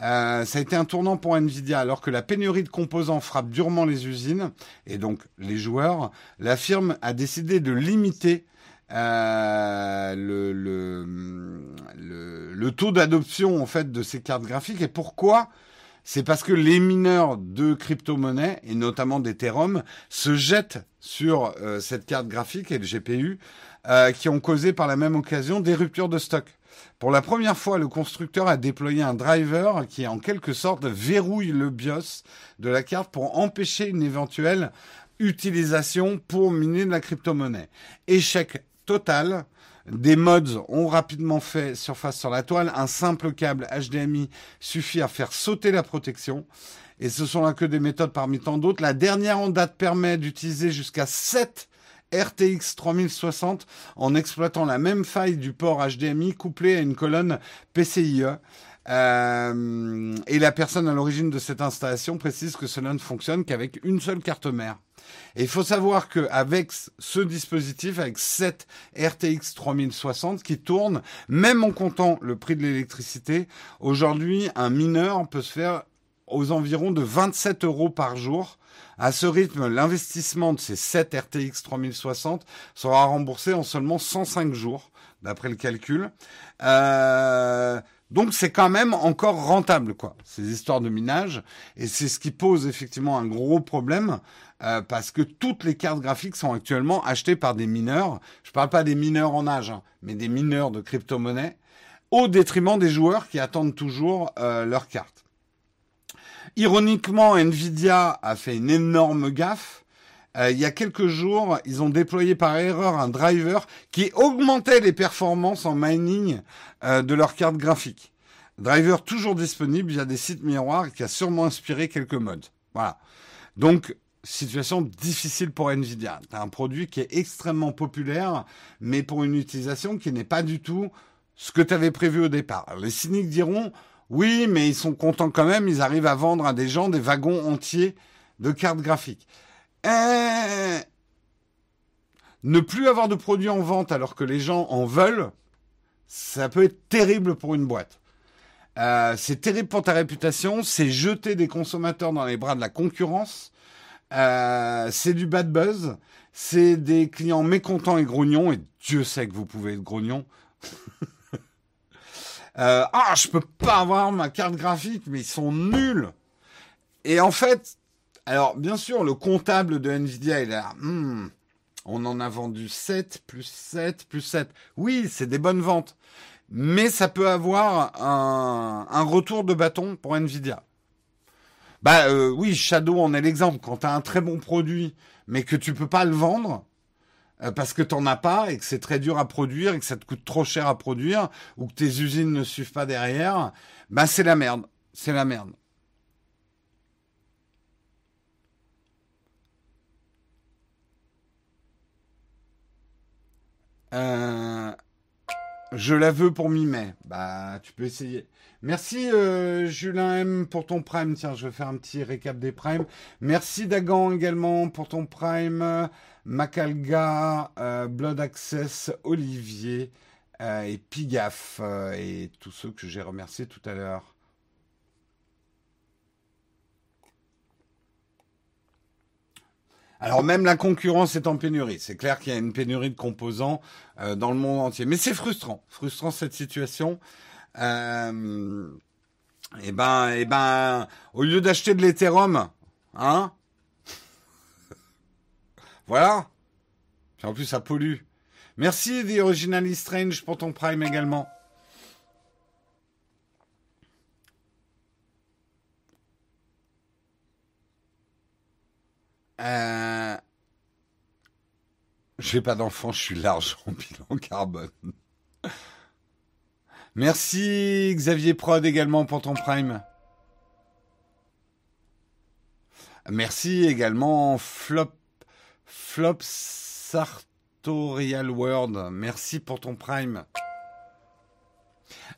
A: euh, ça a été un tournant pour Nvidia alors que la pénurie de composants frappe durement les usines et donc les joueurs. La firme a décidé de limiter euh, le, taux d'adoption en fait de ces cartes graphiques. Et pourquoi? C'est parce que les mineurs de crypto-monnaies et notamment d'Ethereum se jettent sur euh, cette carte graphique et le GPU qui ont causé par la même occasion des ruptures de stock. Pour la première fois, le constructeur a déployé un driver qui en quelque sorte verrouille le BIOS de la carte pour empêcher une éventuelle utilisation pour miner de la crypto-monnaie. Échec total. Des mods ont rapidement fait surface sur la toile. Un simple câble HDMI suffit à faire sauter la protection. Et ce sont là que des méthodes parmi tant d'autres. La dernière en date permet d'utiliser jusqu'à 7 RTX 3060 en exploitant la même faille du port HDMI couplé à une colonne PCIe. Euh, et la personne à l'origine de cette installation précise que cela ne fonctionne qu'avec une seule carte mère. Et il faut savoir qu'avec ce dispositif, avec cette RTX 3060 qui tourne, même en comptant le prix de l'électricité, aujourd'hui, un mineur peut se faire aux environs de 27 euros par jour à ce rythme, l'investissement de ces 7 RTX 3060 sera remboursé en seulement 105 jours, d'après le calcul. Euh, donc c'est quand même encore rentable, quoi, ces histoires de minage. Et c'est ce qui pose effectivement un gros problème, euh, parce que toutes les cartes graphiques sont actuellement achetées par des mineurs. Je parle pas des mineurs en âge, hein, mais des mineurs de crypto-monnaie, au détriment des joueurs qui attendent toujours euh, leurs cartes. Ironiquement, Nvidia a fait une énorme gaffe. Euh, il y a quelques jours, ils ont déployé par erreur un driver qui augmentait les performances en mining euh, de leur carte graphique. Driver toujours disponible via des sites miroirs qui a sûrement inspiré quelques modes. Voilà. Donc, situation difficile pour Nvidia. Tu un produit qui est extrêmement populaire, mais pour une utilisation qui n'est pas du tout ce que tu avais prévu au départ. les cyniques diront, oui, mais ils sont contents quand même, ils arrivent à vendre à des gens des wagons entiers de cartes graphiques. Euh, ne plus avoir de produits en vente alors que les gens en veulent, ça peut être terrible pour une boîte. Euh, c'est terrible pour ta réputation, c'est jeter des consommateurs dans les bras de la concurrence, euh, c'est du bad buzz, c'est des clients mécontents et grognons, et Dieu sait que vous pouvez être grognon. Euh, ah, je peux pas avoir ma carte graphique, mais ils sont nuls. Et en fait, alors bien sûr, le comptable de Nvidia, il là. Hmm, on en a vendu 7, plus 7, plus 7. Oui, c'est des bonnes ventes. Mais ça peut avoir un, un retour de bâton pour Nvidia. Bah euh, oui, Shadow en est l'exemple. Quand tu as un très bon produit, mais que tu peux pas le vendre, euh, parce que t'en as pas et que c'est très dur à produire et que ça te coûte trop cher à produire ou que tes usines ne suivent pas derrière, ben c'est la merde. C'est la merde. Euh, Je la veux pour mi-mai. Bah, tu peux essayer. Merci euh, Julien M pour ton prime. Tiens, je vais faire un petit récap des primes. Merci Dagan également pour ton prime. Macalga, euh, Blood Access, Olivier euh, et Pigaf et tous ceux que j'ai remerciés tout à l'heure. Alors même la concurrence est en pénurie. C'est clair qu'il y a une pénurie de composants dans le monde entier. Mais c'est frustrant, frustrant cette situation. Euh, eh ben, eh ben, au lieu d'acheter de l'Ethereum, hein Voilà. en plus, ça pollue. Merci The Originally Strange pour ton Prime également. Euh... J'ai pas d'enfant, je suis large en bilan carbone. Merci Xavier Prod également pour ton prime. Merci également Flop, Flop Sartorial World. Merci pour ton prime.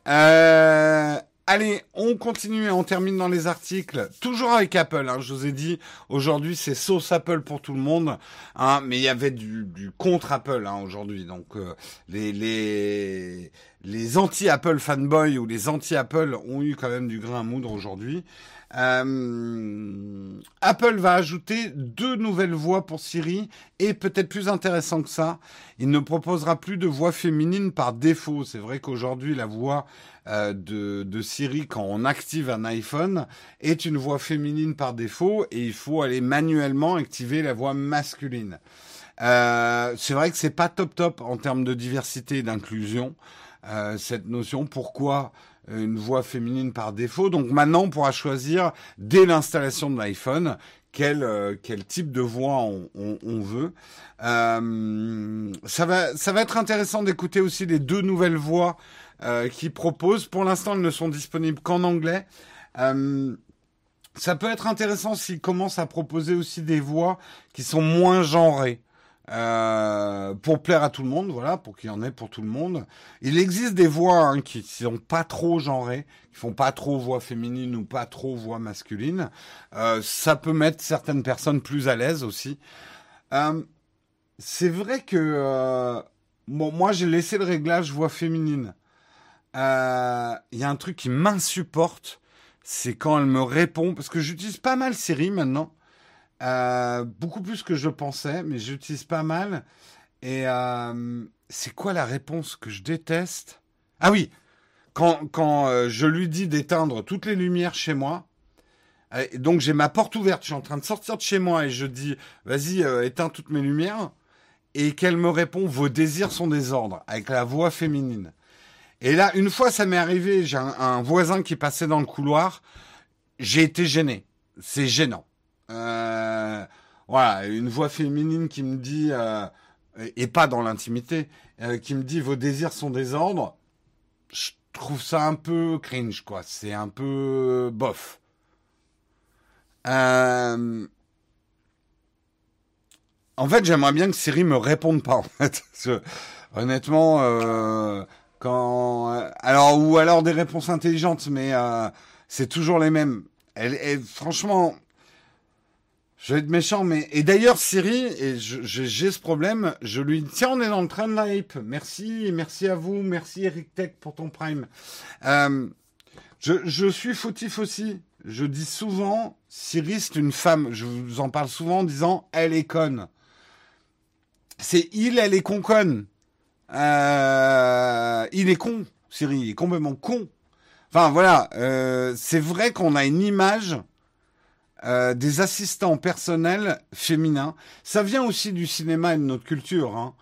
A: Euh, Allez, on continue et on termine dans les articles. Toujours avec Apple, hein, je vous ai dit, aujourd'hui c'est sauce Apple pour tout le monde, hein, mais il y avait du, contre Apple hein, aujourd'hui. Donc euh, les, les, les anti-Apple fanboys ou les anti-Apple ont eu quand même du grain à moudre aujourd'hui. Euh, Apple va ajouter deux nouvelles voix pour Siri et peut-être plus intéressant que ça, il ne proposera plus de voix féminine par défaut. C'est vrai qu'aujourd'hui la voix euh, de, Siri quand on active un iPhone est une voix féminine par défaut et il faut aller manuellement activer la voix masculine. Euh, c'est vrai que c'est pas top top en termes de diversité et d'inclusion cette notion. Pourquoi? Une voix féminine par défaut. Donc maintenant, on pourra choisir dès l'installation de l'iPhone quel, euh, quel type de voix on, veut. Euh, ça, va, ça va être intéressant d'écouter aussi les deux nouvelles voix euh, qu'ils proposent. Pour l'instant, elles ne sont disponibles qu'en anglais. Euh, ça peut être intéressant s'ils commencent à proposer aussi des voix qui sont moins genrées. Euh, pour plaire à tout le monde, voilà, pour qu'il y en ait pour tout le monde. Il existe des voix hein, qui sont pas trop genrées, qui font pas trop voix féminine ou pas trop voix masculine. Euh, ça peut mettre certaines personnes plus à l'aise aussi. Euh, c'est vrai que euh, bon, moi j'ai laissé le réglage voix féminine. Euh, Il y a un truc qui m'insupporte, c'est quand elle me répond, parce que j'utilise pas mal Siri maintenant. Euh, beaucoup plus que je pensais, mais j'utilise pas mal. Et euh, c'est quoi la réponse que je déteste? Ah oui, quand, quand euh, je lui dis d'éteindre toutes les lumières chez moi, donc j'ai ma porte ouverte, je suis en train de sortir de chez moi et je dis vas-y éteins toutes mes lumières, et qu'elle me répond vos désirs sont des ordres avec la voix féminine. Et là, une fois ça m'est arrivé, j'ai un, un voisin qui passait dans le couloir, j'ai été gêné. C'est gênant. Euh, voilà, une voix féminine qui me dit, euh, et pas dans l'intimité, euh, qui me dit vos désirs sont des ordres, je trouve ça un peu cringe, quoi. C'est un peu bof. En fait, j'aimerais bien que Siri me réponde pas, en fait. honnêtement, quand... Alors, ou alors des réponses intelligentes, mais c'est toujours les mêmes. Elle, elle, franchement, je vais être méchant, mais et d'ailleurs Siri, et j'ai ce problème, je lui dis tiens on est dans le train de la. Merci, merci à vous, merci Eric Tech pour ton prime. Euh, je, je suis fautif aussi. Je dis souvent Siri c'est une femme. Je vous en parle souvent en disant elle est conne. C'est il, elle est con conne. Euh, il est con, Siri, il est complètement con. Enfin voilà, euh, c'est vrai qu'on a une image euh, des assistants personnels féminins. Ça vient aussi du cinéma et de notre culture. Hein.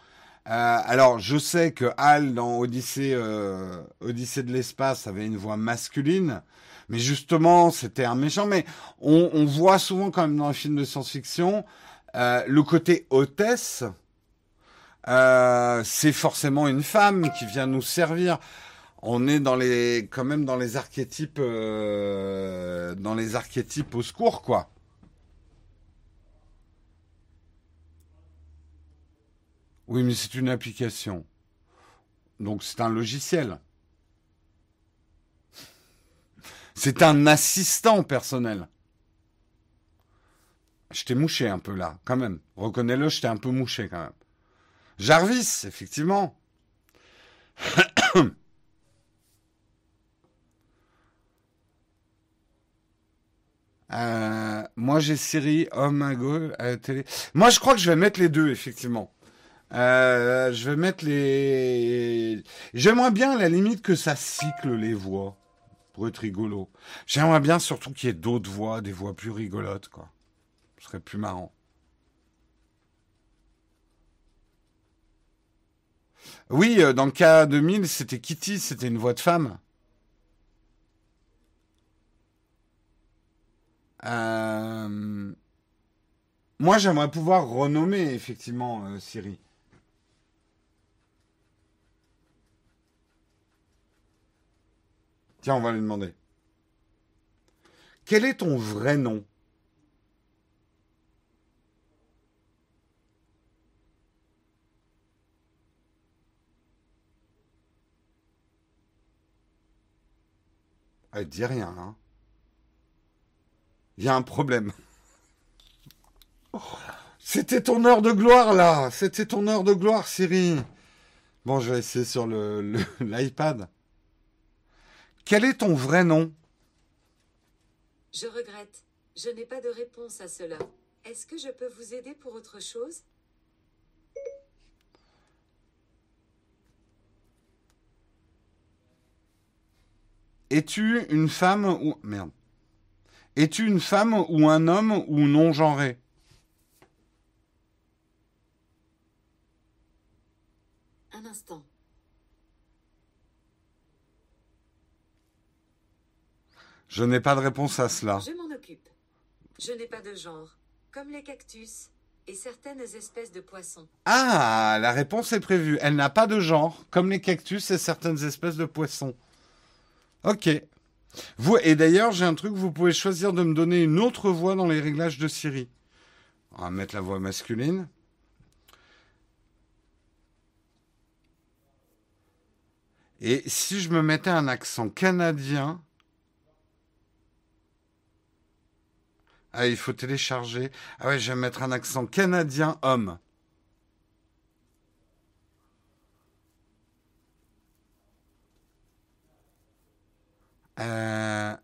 A: Euh, alors, je sais que Hal, dans Odyssée, euh, Odyssée de l'espace, avait une voix masculine. Mais justement, c'était un méchant. Mais on, on, voit souvent quand même dans les films de science-fiction euh, le côté hôtesse. c'est forcément une femme qui vient nous servir on est dans les quand même dans les archétypes euh, dans les archétypes au secours quoi. Oui, mais c'est une application. Donc c'est un logiciel. C'est un assistant personnel. Je t'ai mouché un peu là, quand même. Reconnais-le, je t'ai un peu mouché quand même. Jarvis, effectivement. Euh, moi j'ai Siri, oh my à la télé. Moi je crois que je vais mettre les deux, effectivement. Euh, je vais mettre les. J'aimerais bien à la limite que ça cycle les voix pour être rigolo. J'aimerais bien surtout qu'il y ait d'autres voix, des voix plus rigolotes, quoi. Ce serait plus marrant. Oui, euh, dans le cas 2000, c'était Kitty, c'était une voix de femme. Euh, moi, j'aimerais pouvoir renommer effectivement euh, Siri. Tiens, on va lui demander. Quel est ton vrai nom? Elle dit rien, hein. Il y a un problème. C'était ton heure de gloire, là. C'était ton heure de gloire, Siri. Bon, je vais essayer sur le, l'iPad. Quel est ton vrai nom?
B: Je regrette. Je n'ai pas de réponse à cela. Est-ce que je peux vous aider pour autre chose?
A: Es-tu une femme ou... Merde. Es-tu une femme ou un homme ou non genré
B: Un instant.
A: Je n'ai pas de réponse à cela.
B: Je m'en occupe. Je n'ai pas de genre, comme les cactus et certaines espèces de poissons.
A: Ah, la réponse est prévue. Elle n'a pas de genre, comme les cactus et certaines espèces de poissons. Ok. Vous, et d'ailleurs, j'ai un truc, vous pouvez choisir de me donner une autre voix dans les réglages de Siri. On va mettre la voix masculine. Et si je me mettais un accent canadien... Ah, il faut télécharger. Ah ouais, je vais mettre un accent canadien homme. Euh,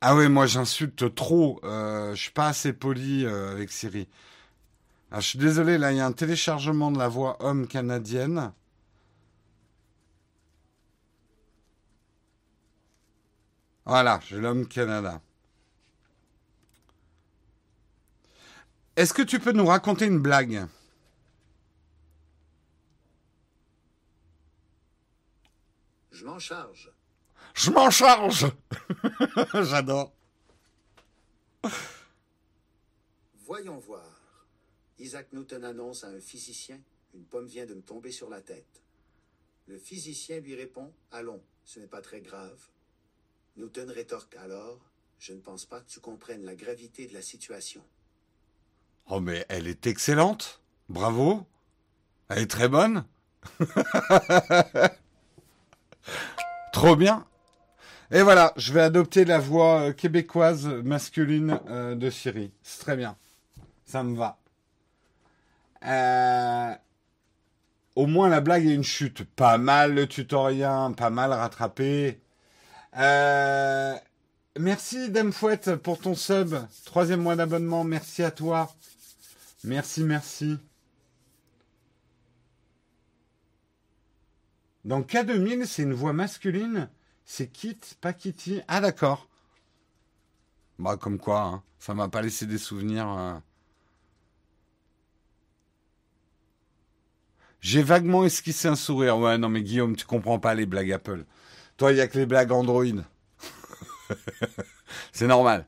A: ah ouais, moi j'insulte trop. Euh, je suis pas assez poli euh, avec Siri. Ah, je suis désolé, là il y a un téléchargement de la voix homme canadienne. Voilà, j'ai l'homme Canada. Est-ce que tu peux nous raconter une blague?
C: Je m'en charge.
A: Je m'en charge J'adore.
C: Voyons voir. Isaac Newton annonce à un physicien Une pomme vient de me tomber sur la tête. Le physicien lui répond Allons, ce n'est pas très grave. Newton rétorque alors Je ne pense pas que tu comprennes la gravité de la situation.
A: Oh, mais elle est excellente. Bravo. Elle est très bonne. Trop bien. Et voilà, je vais adopter la voix euh, québécoise masculine euh, de Siri. C'est très bien. Ça me va. Euh, au moins la blague est une chute. Pas mal le tutoriel, pas mal rattrapé. Merci Dame Fouette pour ton sub. Troisième mois d'abonnement, merci à toi. Merci, merci. Dans K2000, c'est une voix masculine c'est Kit, pas Kitty. Ah d'accord. Bah comme quoi, hein. ça m'a pas laissé des souvenirs. Euh. J'ai vaguement esquissé un sourire. Ouais, non mais Guillaume, tu comprends pas les blagues Apple. Toi, il y a que les blagues Android. C'est normal.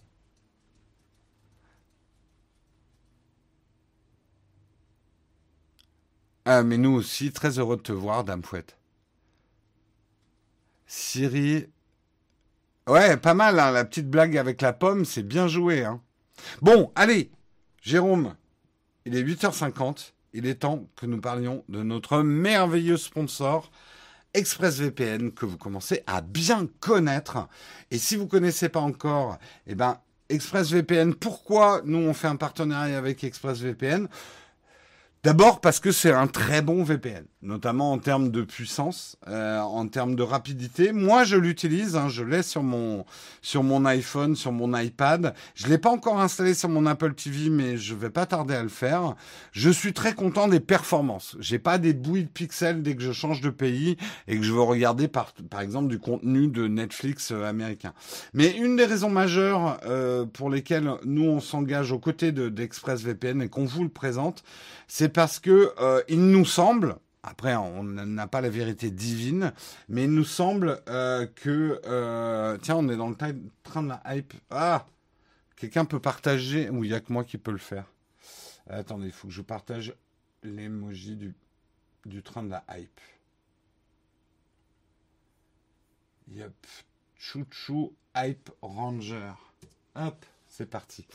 A: Ah, mais nous aussi, très heureux de te voir, Dame Fouette. Siri. Ouais, pas mal, hein, la petite blague avec la pomme, c'est bien joué. Hein. Bon, allez, Jérôme, il est 8h50. il est temps que nous parlions de notre merveilleux sponsor, ExpressVPN, que vous commencez à bien connaître. Et si vous ne connaissez pas encore, eh ben, ExpressVPN, pourquoi nous on fait un partenariat avec ExpressVPN D'abord parce que c'est un très bon VPN, notamment en termes de puissance, euh, en termes de rapidité. Moi, je l'utilise, hein, je l'ai sur mon sur mon iPhone, sur mon iPad. Je l'ai pas encore installé sur mon Apple TV, mais je vais pas tarder à le faire. Je suis très content des performances. J'ai pas des bouilles de pixels dès que je change de pays et que je veux regarder par par exemple du contenu de Netflix euh, américain. Mais une des raisons majeures euh, pour lesquelles nous on s'engage aux côtés de d'ExpressVPN et qu'on vous le présente c'est parce que euh, il nous semble, après on n'a pas la vérité divine, mais il nous semble euh, que euh, tiens, on est dans le train de la hype. Ah, quelqu'un peut partager ou il y a que moi qui peux le faire. Attendez, il faut que je partage l'emoji du du train de la hype. Yep. Chouchou Hype Ranger. Hop. C'est parti.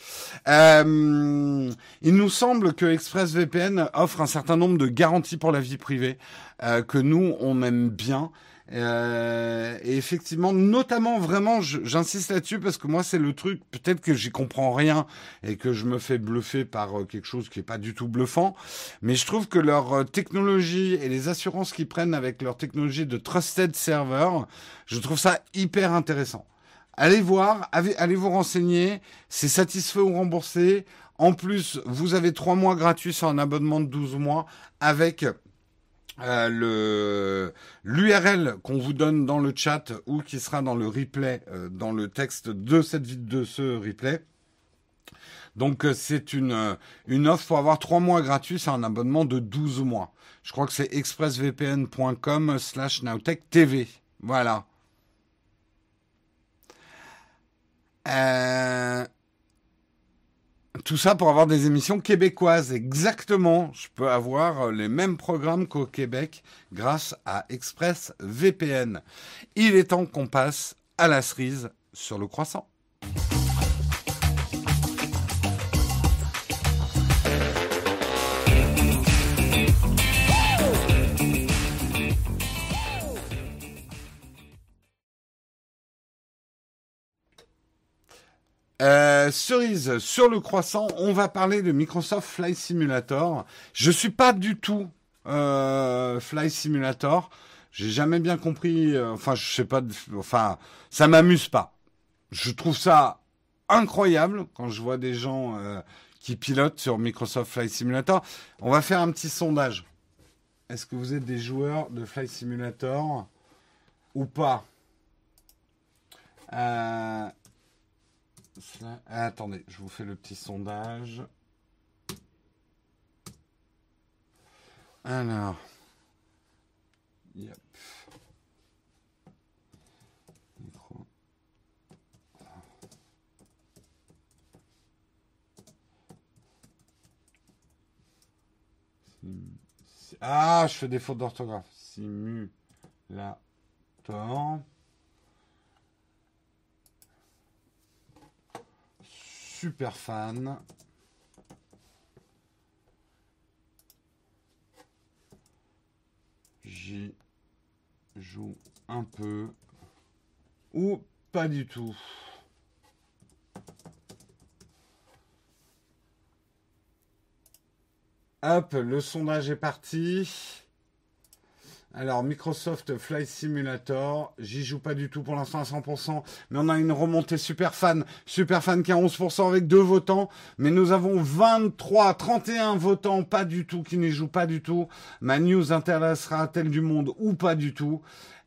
A: Euh, il nous semble que ExpressVPN offre un certain nombre de garanties pour la vie privée euh, que nous on aime bien. Euh, et effectivement, notamment vraiment, j'insiste là-dessus parce que moi c'est le truc. Peut-être que j'y comprends rien et que je me fais bluffer par euh, quelque chose qui est pas du tout bluffant, mais je trouve que leur euh, technologie et les assurances qu'ils prennent avec leur technologie de trusted server, je trouve ça hyper intéressant. Allez voir, allez vous renseigner. C'est satisfait ou remboursé. En plus, vous avez trois mois gratuits sur un abonnement de 12 mois avec euh, l'URL qu'on vous donne dans le chat ou qui sera dans le replay, euh, dans le texte de cette vidéo de ce replay. Donc euh, c'est une une offre pour avoir trois mois gratuits sur un abonnement de 12 mois. Je crois que c'est expressvpn.com/slash TV. Voilà. Euh, tout ça pour avoir des émissions québécoises. Exactement. Je peux avoir les mêmes programmes qu'au Québec grâce à Express VPN. Il est temps qu'on passe à la cerise sur le croissant. Euh, cerise sur le croissant, on va parler de Microsoft Flight Simulator. Je suis pas du tout euh, Flight Simulator. J'ai jamais bien compris. Euh, enfin, je sais pas. Enfin, ça m'amuse pas. Je trouve ça incroyable quand je vois des gens euh, qui pilotent sur Microsoft Flight Simulator. On va faire un petit sondage. Est-ce que vous êtes des joueurs de Flight Simulator ou pas? Attendez, je vous fais le petit sondage. Alors. Yep. Ah, je fais des fautes d'orthographe. Simulator. Super fan. J'y joue un peu ou pas du tout. Hop, le sondage est parti. Alors, Microsoft Flight Simulator, j'y joue pas du tout pour l'instant à 100%, mais on a une remontée super fan, super fan qui a 11% avec deux votants, mais nous avons 23, 31 votants pas du tout, qui n'y jouent pas du tout. Ma news intéressera-t-elle du monde ou pas du tout?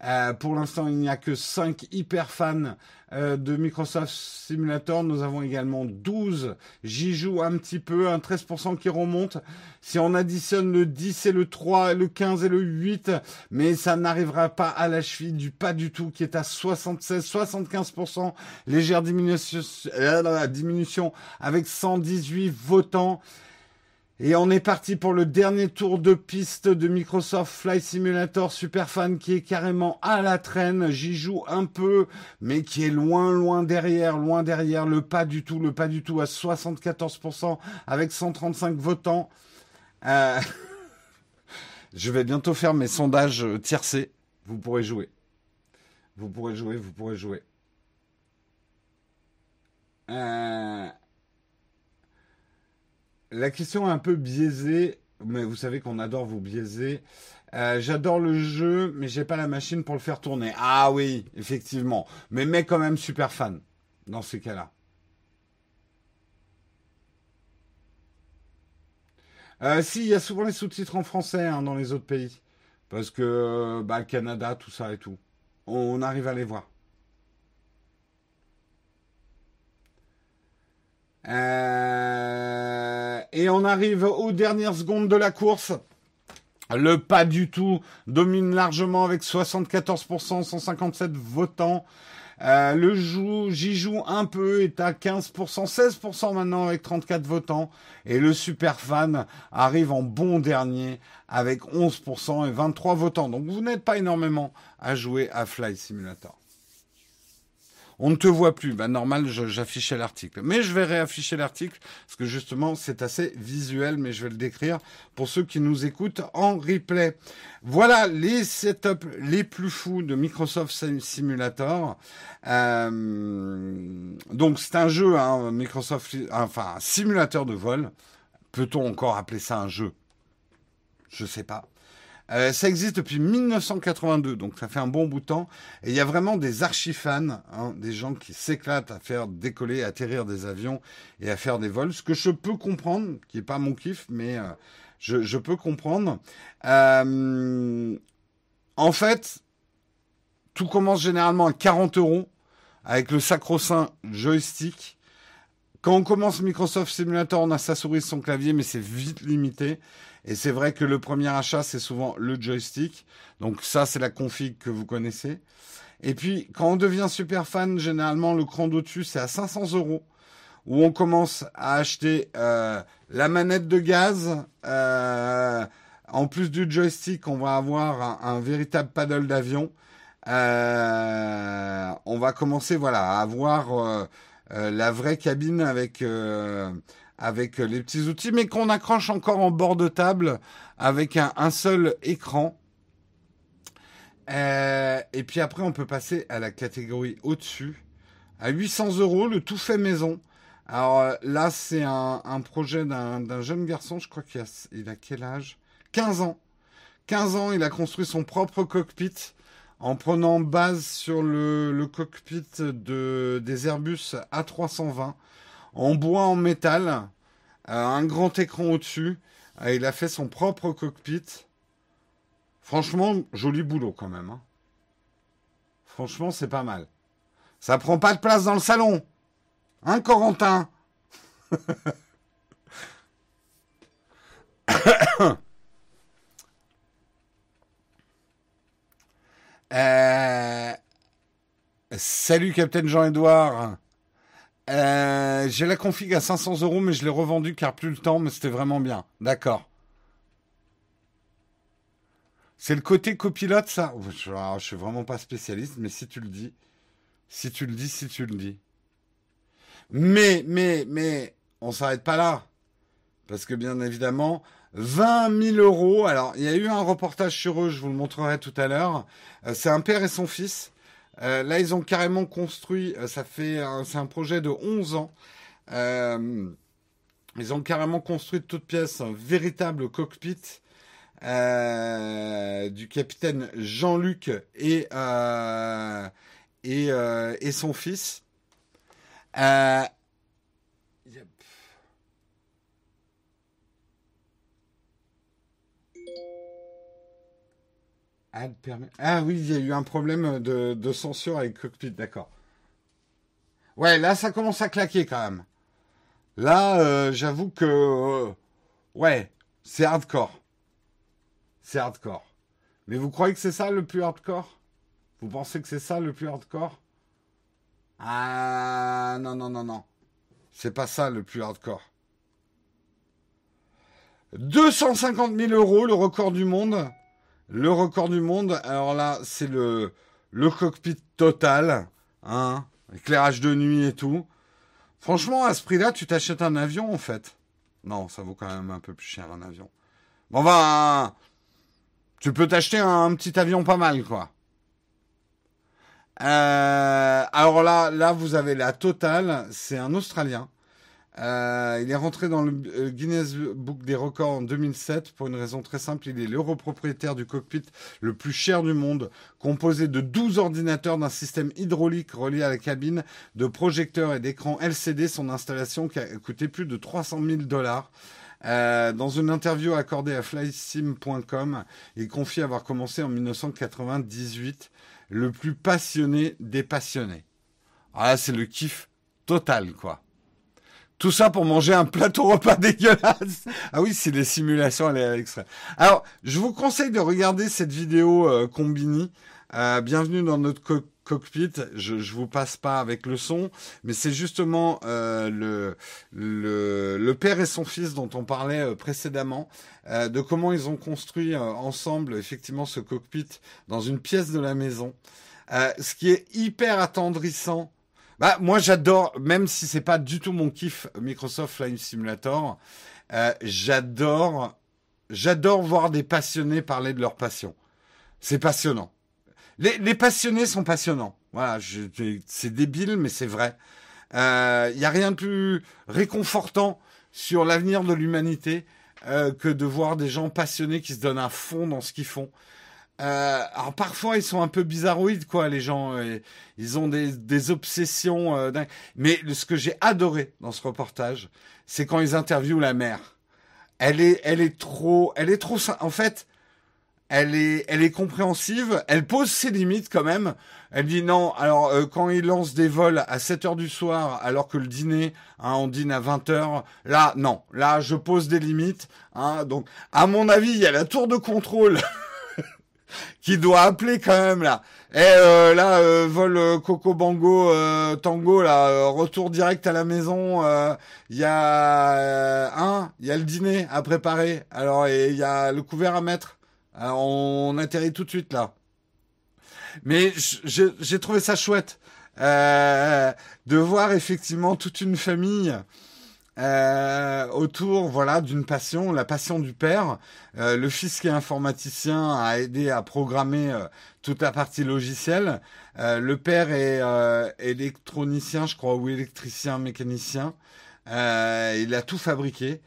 A: Euh, pour l'instant, il n'y a que 5 hyper fans euh, de Microsoft Simulator. Nous avons également 12. J'y joue un petit peu, un 13% qui remonte. Si on additionne le 10 et le 3, le 15 et le 8, mais ça n'arrivera pas à la cheville du pas du tout qui est à 76, 75%. Légère diminution, euh, diminution avec 118 votants. Et on est parti pour le dernier tour de piste de Microsoft Flight Simulator Superfan qui est carrément à la traîne. J'y joue un peu, mais qui est loin, loin derrière, loin derrière. Le pas du tout, le pas du tout à 74% avec 135 votants. Euh, je vais bientôt faire mes sondages tiercés. Vous pourrez jouer. Vous pourrez jouer, vous pourrez jouer. Euh, la question est un peu biaisée, mais vous savez qu'on adore vous biaiser. Euh, j'adore le jeu, mais j'ai pas la machine pour le faire tourner. Ah oui, effectivement. Mais mais quand même super fan dans ces cas-là. Euh, si, il y a souvent les sous-titres en français hein, dans les autres pays. Parce que bah, le Canada, tout ça et tout. On arrive à les voir. Euh, et on arrive aux dernières secondes de la course. Le pas du tout domine largement avec 74%, 157 votants. Euh, le joue, j'y joue un peu, est à 15%, 16% maintenant avec 34 votants. Et le super fan arrive en bon dernier avec 11% et 23 votants. Donc vous n'êtes pas énormément à jouer à Fly Simulator. On ne te voit plus. Bah, normal, j'affichais l'article. Mais je vais réafficher l'article parce que justement, c'est assez visuel, mais je vais le décrire pour ceux qui nous écoutent en replay. Voilà les setups les plus fous de Microsoft Simulator. Euh, donc, c'est un jeu, hein, Microsoft, enfin, un simulateur de vol. Peut-on encore appeler ça un jeu? Je sais pas. Euh, ça existe depuis 1982, donc ça fait un bon bout de temps. Et il y a vraiment des archifans, hein, des gens qui s'éclatent à faire décoller, atterrir des avions et à faire des vols. Ce que je peux comprendre, qui est pas mon kiff, mais euh, je, je, peux comprendre. Euh, en fait, tout commence généralement à 40 euros avec le sacro-saint joystick. Quand on commence Microsoft Simulator, on a sa souris, son clavier, mais c'est vite limité. Et c'est vrai que le premier achat, c'est souvent le joystick. Donc ça, c'est la config que vous connaissez. Et puis, quand on devient super fan, généralement, le cran d'au-dessus, c'est à 500 euros. Où on commence à acheter euh, la manette de gaz. Euh, en plus du joystick, on va avoir un, véritable paddle d'avion. Euh, on va commencer voilà, à avoir la vraie cabine avec avec les petits outils, mais qu'on accroche encore en bord de table avec un, seul écran. Euh, et puis après, on peut passer à la catégorie au-dessus, à 800 euros, le tout fait maison. Alors euh, là, c'est un, projet d'un jeune garçon, je crois qu'il a, il quel âge? 15 ans. 15 ans, il a construit son propre cockpit en prenant base sur le, cockpit de, des Airbus A320 en bois en métal, euh, un grand écran au-dessus. Il a fait son propre cockpit. Franchement, joli boulot quand même. Hein. Franchement, c'est pas mal. Ça prend pas de place dans le salon. Hein, Corentin? Euh... Salut, Capitaine Jean-Edouard. Euh, j'ai la config à 500 euros, mais je l'ai revendu car plus le temps, mais c'était vraiment bien. D'accord. C'est le côté copilote, ça? Je, ne suis vraiment pas spécialiste, mais si tu le dis, si tu le dis, si tu le dis. Mais, mais, mais, on s'arrête pas là. Parce que bien évidemment, 20 000 euros. Alors, il y a eu un reportage sur eux, je vous le montrerai tout à l'heure. Euh, c'est un père et son fils. Euh, là, ils ont carrément construit, euh, ça fait, c'est un projet de 11 ans. Euh, ils ont carrément construit de toutes pièces un véritable cockpit du capitaine Jean-Luc et, et, et, son fils. Ah oui, il y a eu un problème de, censure avec Cockpit, d'accord. Ouais, là, ça commence à claquer quand même. Là, euh, j'avoue que... Euh, ouais, c'est hardcore. C'est hardcore. Mais vous croyez que c'est ça le plus hardcore? Vous pensez que c'est ça le plus hardcore? Ah non, non, non, non. C'est pas ça le plus hardcore. 250 000 euros, le record du monde. Le record du monde, alors là, c'est le, le cockpit total, hein, éclairage de nuit et tout. Franchement, à ce prix-là, tu t'achètes un avion, en fait. Non, ça vaut quand même un peu plus cher un avion. Bon, ben, tu peux t'acheter un, petit avion pas mal, quoi. Euh, alors là, là, vous avez la totale. C'est un Australien. Euh, il est rentré dans le euh, Guinness Book des records en 2007 pour une raison très simple. Il est l'europropriétaire du cockpit le plus cher du monde, composé de 12 ordinateurs d'un système hydraulique relié à la cabine, de projecteurs et d'écrans LCD. Son installation qui a coûté plus de 300 000 dollars. Euh, dans une interview accordée à flysim.com, il confie avoir commencé en 1998, le plus passionné des passionnés. Ah c'est le kiff total, quoi. Tout ça pour manger un plateau repas dégueulasse. Ah oui, c'est des simulations, à l'extrait. Alors, je vous conseille de regarder cette vidéo euh, Combini. Euh, bienvenue dans notre cockpit. Je, je vous passe pas avec le son, mais c'est justement euh, le, le, le père et son fils dont on parlait euh, précédemment, euh, de comment ils ont construit euh, ensemble effectivement ce cockpit dans une pièce de la maison. ce qui est hyper attendrissant bah, moi, j'adore, même si c'est pas du tout mon kiff Microsoft Flight Simulator, euh, j'adore, voir des passionnés parler de leur passion. C'est passionnant. Les, passionnés sont passionnants. Voilà, c'est débile, mais c'est vrai. Il euh, y a rien de plus réconfortant sur l'avenir de l'humanité euh, que de voir des gens passionnés qui se donnent à fond dans ce qu'ils font. Euh, alors parfois ils sont un peu bizarroïdes quoi les gens euh, ils ont des, des obsessions euh, mais ce que j'ai adoré dans ce reportage c'est quand ils interviewent la mère. Elle est elle est trop elle est trop en fait elle est elle est compréhensive elle pose ses limites quand même. Elle dit non alors euh, quand ils lancent des vols à 7 heures du soir alors que le dîner hein, on dîne à 20 heures là non. Là je pose des limites hein, donc à mon avis il y a la tour de contrôle qui doit appeler quand même là. Et eh, euh, là, euh, vol euh, Coco Bango Tango là, retour direct à la maison. Il y a un, il y a le dîner à préparer. Alors et il y a le couvert à mettre. Alors, on atterrit tout de suite là. Mais j'ai trouvé ça chouette de voir effectivement toute une famille euh, autour voilà d'une passion, la passion du père. Euh, le fils qui est informaticien a aidé à programmer euh, toute la partie logicielle. Euh, le père est euh, électronicien, je crois, ou électricien, mécanicien. il a tout fabriqué.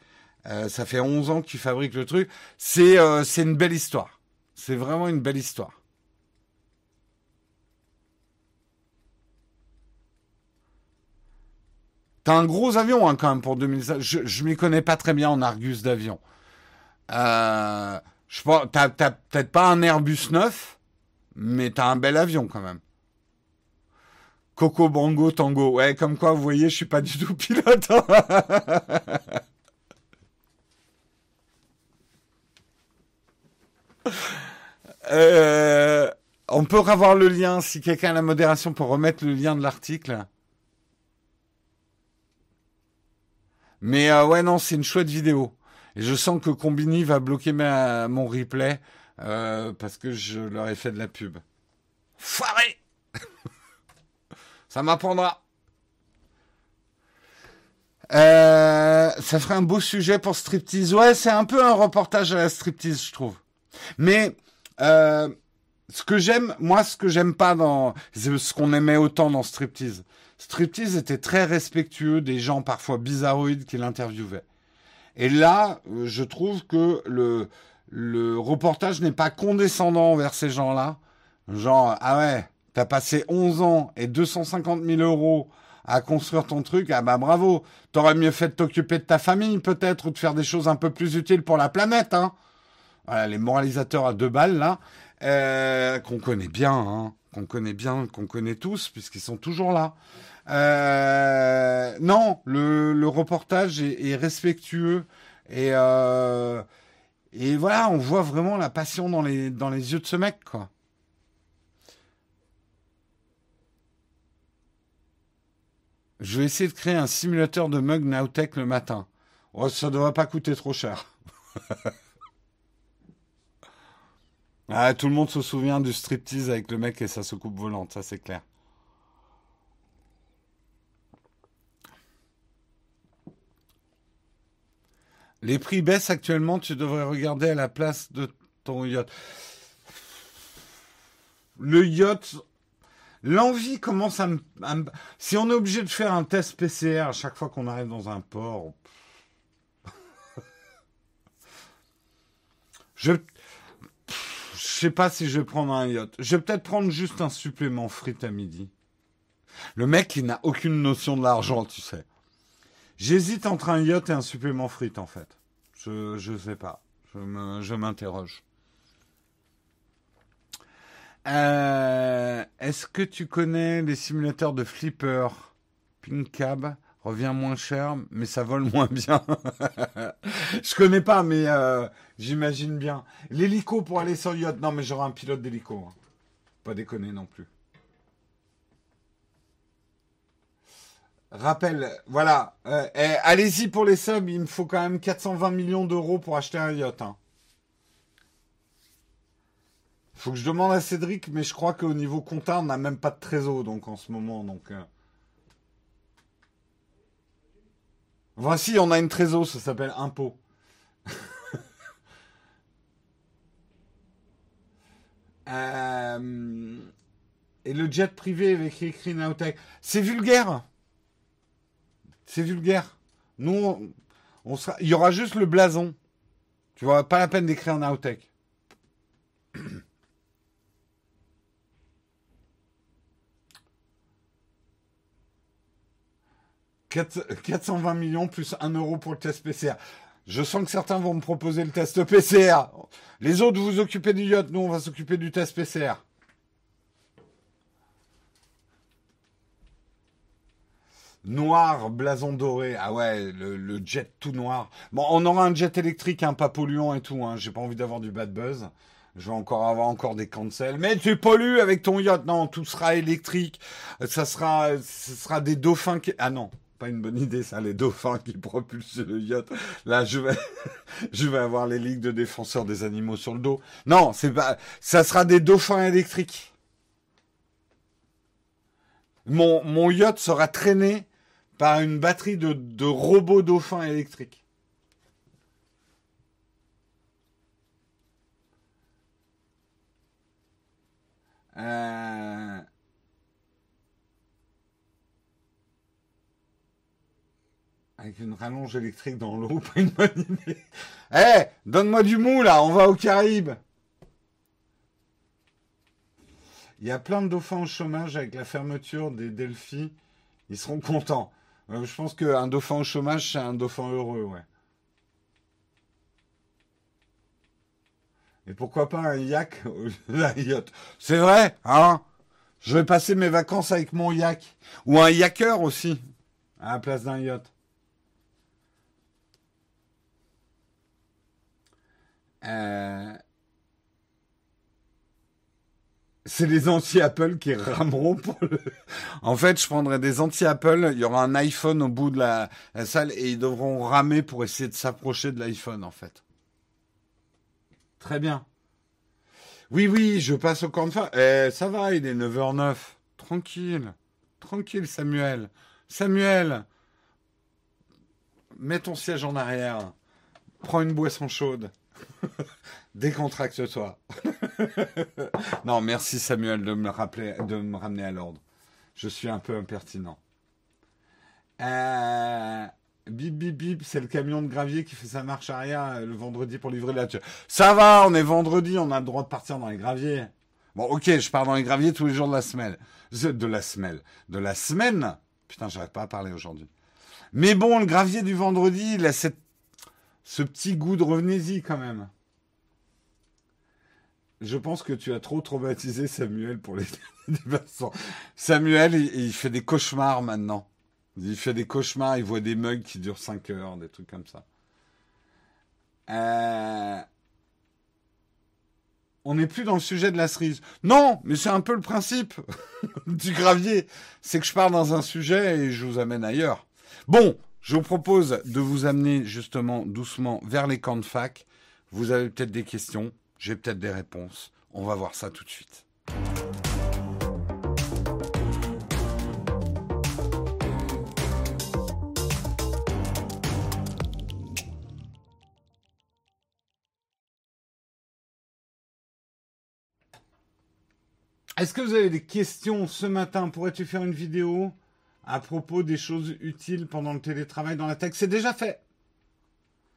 A: ça fait 11 ans qu'il fabrique le truc. C'est c'est une belle histoire. C'est vraiment une belle histoire. T'as un gros avion hein, quand même pour 2016. Je, je m'y connais pas très bien en Argus d'avion. Euh, je pense, t'as, peut-être pas un Airbus 9, mais t'as un bel avion quand même. Coco Bango Tango. Ouais, comme quoi, vous voyez, je suis pas du tout pilote. Hein. euh, on peut revoir le lien si quelqu'un a la modération pour remettre le lien de l'article. Mais euh, ouais, non, c'est une chouette vidéo. Et je sens que Combini va bloquer mon replay euh, parce que je leur ai fait de la pub. Foiré Ça m'apprendra. Euh, ça ferait un beau sujet pour striptease. Ouais, c'est un peu un reportage à la striptease, je trouve. Mais ce que j'aime, moi, ce que j'aime pas dans, c'est ce qu'on aimait autant dans striptease, Striptease était très respectueux des gens parfois bizarroïdes qui l'interviewaient. Et là, euh, je trouve que le, le reportage n'est pas condescendant envers ces gens-là. Genre, ah ouais, t'as passé 11 ans et 250 000 euros à construire ton truc, ah bah bravo. T'aurais mieux fait de t'occuper de ta famille peut-être ou de faire des choses un peu plus utiles pour la planète. Hein. Voilà, les moralisateurs à deux balles là, euh, qu'on connaît bien, hein, qu'on connaît bien, qu'on connaît tous puisqu'ils sont toujours là. Euh, non, le, reportage est, respectueux et euh, et voilà, on voit vraiment la passion dans les yeux de ce mec. Je vais essayer de créer un simulateur de mug Nowtech le matin. Oh, ça devrait pas coûter trop cher. ah, tout le monde se souvient du striptease avec le mec et sa soucoupe volante, ça c'est clair. Les prix baissent actuellement, tu devrais regarder à la place de ton yacht. Le yacht, l'envie commence à me, Si on est obligé de faire un test PCR à chaque fois qu'on arrive dans un port. Je. Je sais pas si je vais prendre un yacht. Je vais peut-être prendre juste un supplément frites à midi. Le mec, il n'a aucune notion de l'argent, tu sais. J'hésite entre un yacht et un supplément frites, en fait. Je ne sais pas. Je m'interroge. Euh, est-ce que tu connais les simulateurs de flipper Pink Cab revient moins cher, mais ça vole moins bien. je connais pas, mais euh, j'imagine bien. L'hélico pour aller sur yacht. Non, mais j'aurai un pilote d'hélico. Hein. Pas déconner non plus. Rappel, voilà. Euh, eh, allez-y pour les subs, il me faut quand même 420 millions d'euros pour acheter un yacht. Hein. Faut que je demande à Cédric, mais je crois qu'au niveau comptable, on n'a même pas de trésor donc en ce moment. Donc, euh. Voici, on a une trésor, ça s'appelle impôt. Euh, et le jet privé avec écrit Naotech. C'est vulgaire. C'est vulgaire. Nous, on, sera... il y aura juste le blason. Tu vois, pas la peine d'écrire Naotech. 420 millions plus 1 euro pour le test PCR. Je sens que certains vont me proposer le test PCR. Les autres, vous vous occupez du yacht, nous, on va s'occuper du test PCR. Noir, blason doré. Ah ouais, le, jet tout noir. Bon, on aura un jet électrique, hein, pas polluant et tout. Hein. J'ai pas envie d'avoir du bad buzz. Je vais encore avoir encore des cancels. Mais tu pollues avec ton yacht. Non, tout sera électrique. Ça sera, ce sera des dauphins qui... Ah non, pas une bonne idée, ça, les dauphins qui propulsent le yacht. Là, je vais, je vais avoir les ligues de défenseurs des animaux sur le dos. Non, c'est pas, ça sera des dauphins électriques. Mon, mon yacht sera traîné par une batterie de, robots dauphins électriques. Euh... Avec une rallonge électrique dans l'eau, pas une bonne idée. Eh, donne-moi du mou là, on va aux Caraïbes. Il y a plein de dauphins au chômage avec la fermeture des Delphi. Ils seront contents. Euh, je pense qu'un dauphin au chômage, c'est un dauphin heureux, ouais. Et pourquoi pas un yak yacht? C'est vrai, hein? Je vais passer mes vacances avec mon yak. Ou un yacker aussi, à la place d'un yacht. Euh, c'est les anti-Apple qui rameront pour le... En fait, je prendrai des anti-Apple, il y aura un iPhone au bout de la, salle et ils devront ramer pour essayer de s'approcher de l'iPhone, en fait. Très bien. Oui, oui, je passe au camp de fin. Eh, ça va, il est 9h09. Tranquille. Tranquille, Samuel. Samuel, mets ton siège en arrière. Prends une boisson chaude. Décontracte-toi. non, merci Samuel de me rappeler, de me ramener à l'ordre. Je suis un peu impertinent. Euh, bip bip bip, c'est le camion de gravier qui fait sa marche arrière euh, le vendredi pour livrer la Ça va, on est vendredi, on a le droit de partir dans les graviers. Bon, ok, je pars dans les graviers tous les jours de la semaine. De la semaine. De la semaine. Putain, j'arrive pas à parler aujourd'hui. Mais bon, le gravier du vendredi, il a cette ce petit goût de revenez-y quand même. Je pense que tu as trop traumatisé Samuel pour les diversants. Samuel, il, fait des cauchemars maintenant. Il fait des cauchemars, il voit des mugs qui durent 5 heures, des trucs comme ça. Euh, on n'est plus dans le sujet de la cerise. Non, mais c'est un peu le principe du gravier. C'est que je pars dans un sujet et je vous amène ailleurs. Bon, je vous propose de vous amener justement doucement vers les camps de fac. Vous avez peut-être des questions, j'ai peut-être des réponses. On va voir ça tout de suite. Est-ce que vous avez des questions ce matin? Pourrais-tu faire une vidéo à propos des choses utiles pendant le télétravail dans la tech? C'est déjà fait.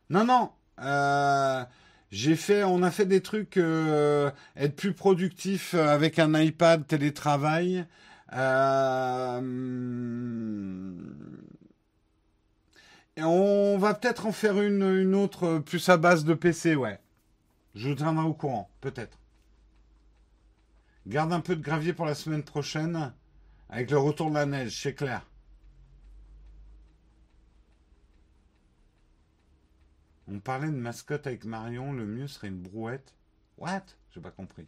A: Non, non. Euh, j'ai fait, on a fait des trucs, euh, être plus productif avec un iPad télétravail. Euh, et on va peut-être en faire une, une autre plus à base de PC, ouais. Je vous tiendrai au courant, peut-être. Garde un peu de gravier pour la semaine prochaine, avec le retour de la neige, c'est clair. On parlait de mascotte avec Marion, le mieux serait une brouette. What? J'ai pas compris.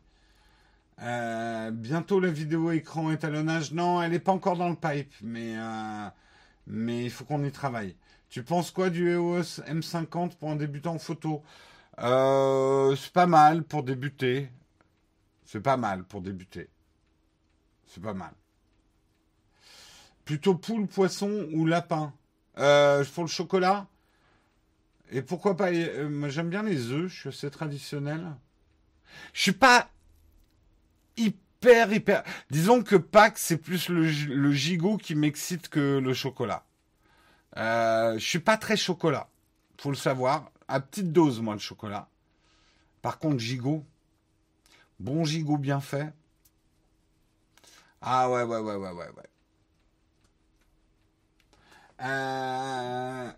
A: Euh, bientôt la vidéo écran étalonnage. Non, elle n'est pas encore dans le pipe, mais, euh, mais il faut qu'on y travaille. Tu penses quoi du EOS M50 pour un débutant en photo? Euh, C'est pas mal pour débuter. C'est pas mal pour débuter. C'est pas mal. Plutôt poule, poisson ou lapin? Pour le chocolat? Et pourquoi pas euh, j'aime bien les œufs. Je suis assez traditionnel. Je suis pas hyper hyper. Disons que Pâques c'est plus le, gigot qui m'excite que le chocolat. Euh, je suis pas très chocolat, faut le savoir. À petite dose moi le chocolat. Par contre gigot, bon gigot bien fait. Ah ouais ouais ouais ouais ouais ouais. Euh...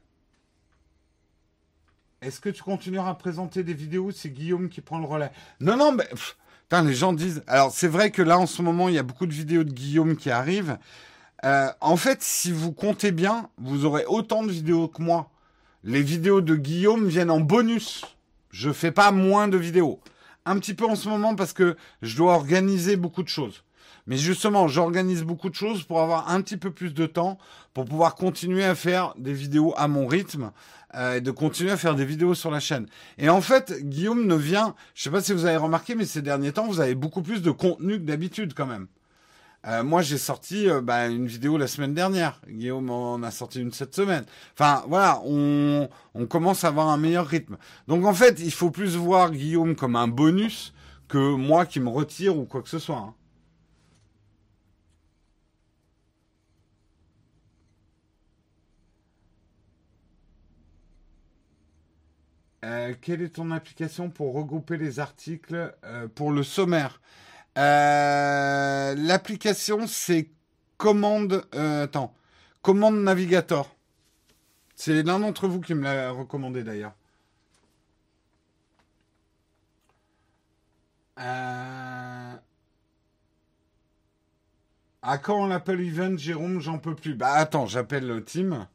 A: Est-ce que tu continueras à présenter des vidéos C'est Guillaume qui prend le relais. Non, non, mais. putain, les gens disent. Alors, c'est vrai que là, en ce moment, il y a beaucoup de vidéos de Guillaume qui arrivent. Euh, en fait, si vous comptez bien, vous aurez autant de vidéos que moi. Les vidéos de Guillaume viennent en bonus. Je fais pas moins de vidéos. Un petit peu en ce moment parce que je dois organiser beaucoup de choses. Mais justement, j'organise beaucoup de choses pour avoir un petit peu plus de temps pour pouvoir continuer à faire des vidéos à mon rythme euh, et de continuer à faire des vidéos sur la chaîne. Et en fait, Guillaume ne vient, je sais pas si vous avez remarqué, mais ces derniers temps, vous avez beaucoup plus de contenu que d'habitude quand même. Euh, moi, j'ai sorti euh, bah, une vidéo la semaine dernière. Guillaume en a sorti une cette semaine. Enfin, voilà, on, commence à avoir un meilleur rythme. Donc, en fait, il faut plus voir Guillaume comme un bonus que moi qui me retire ou quoi que ce soit. Hein. Euh, quelle est ton application pour regrouper les articles euh, pour le sommaire? Euh, L'application, c'est Commande. attends. Commande Navigator. C'est l'un d'entre vous qui me l'a recommandé d'ailleurs. À quand l'Apple Event, Jérôme J'en peux plus. Bah attends, j'appelle le team.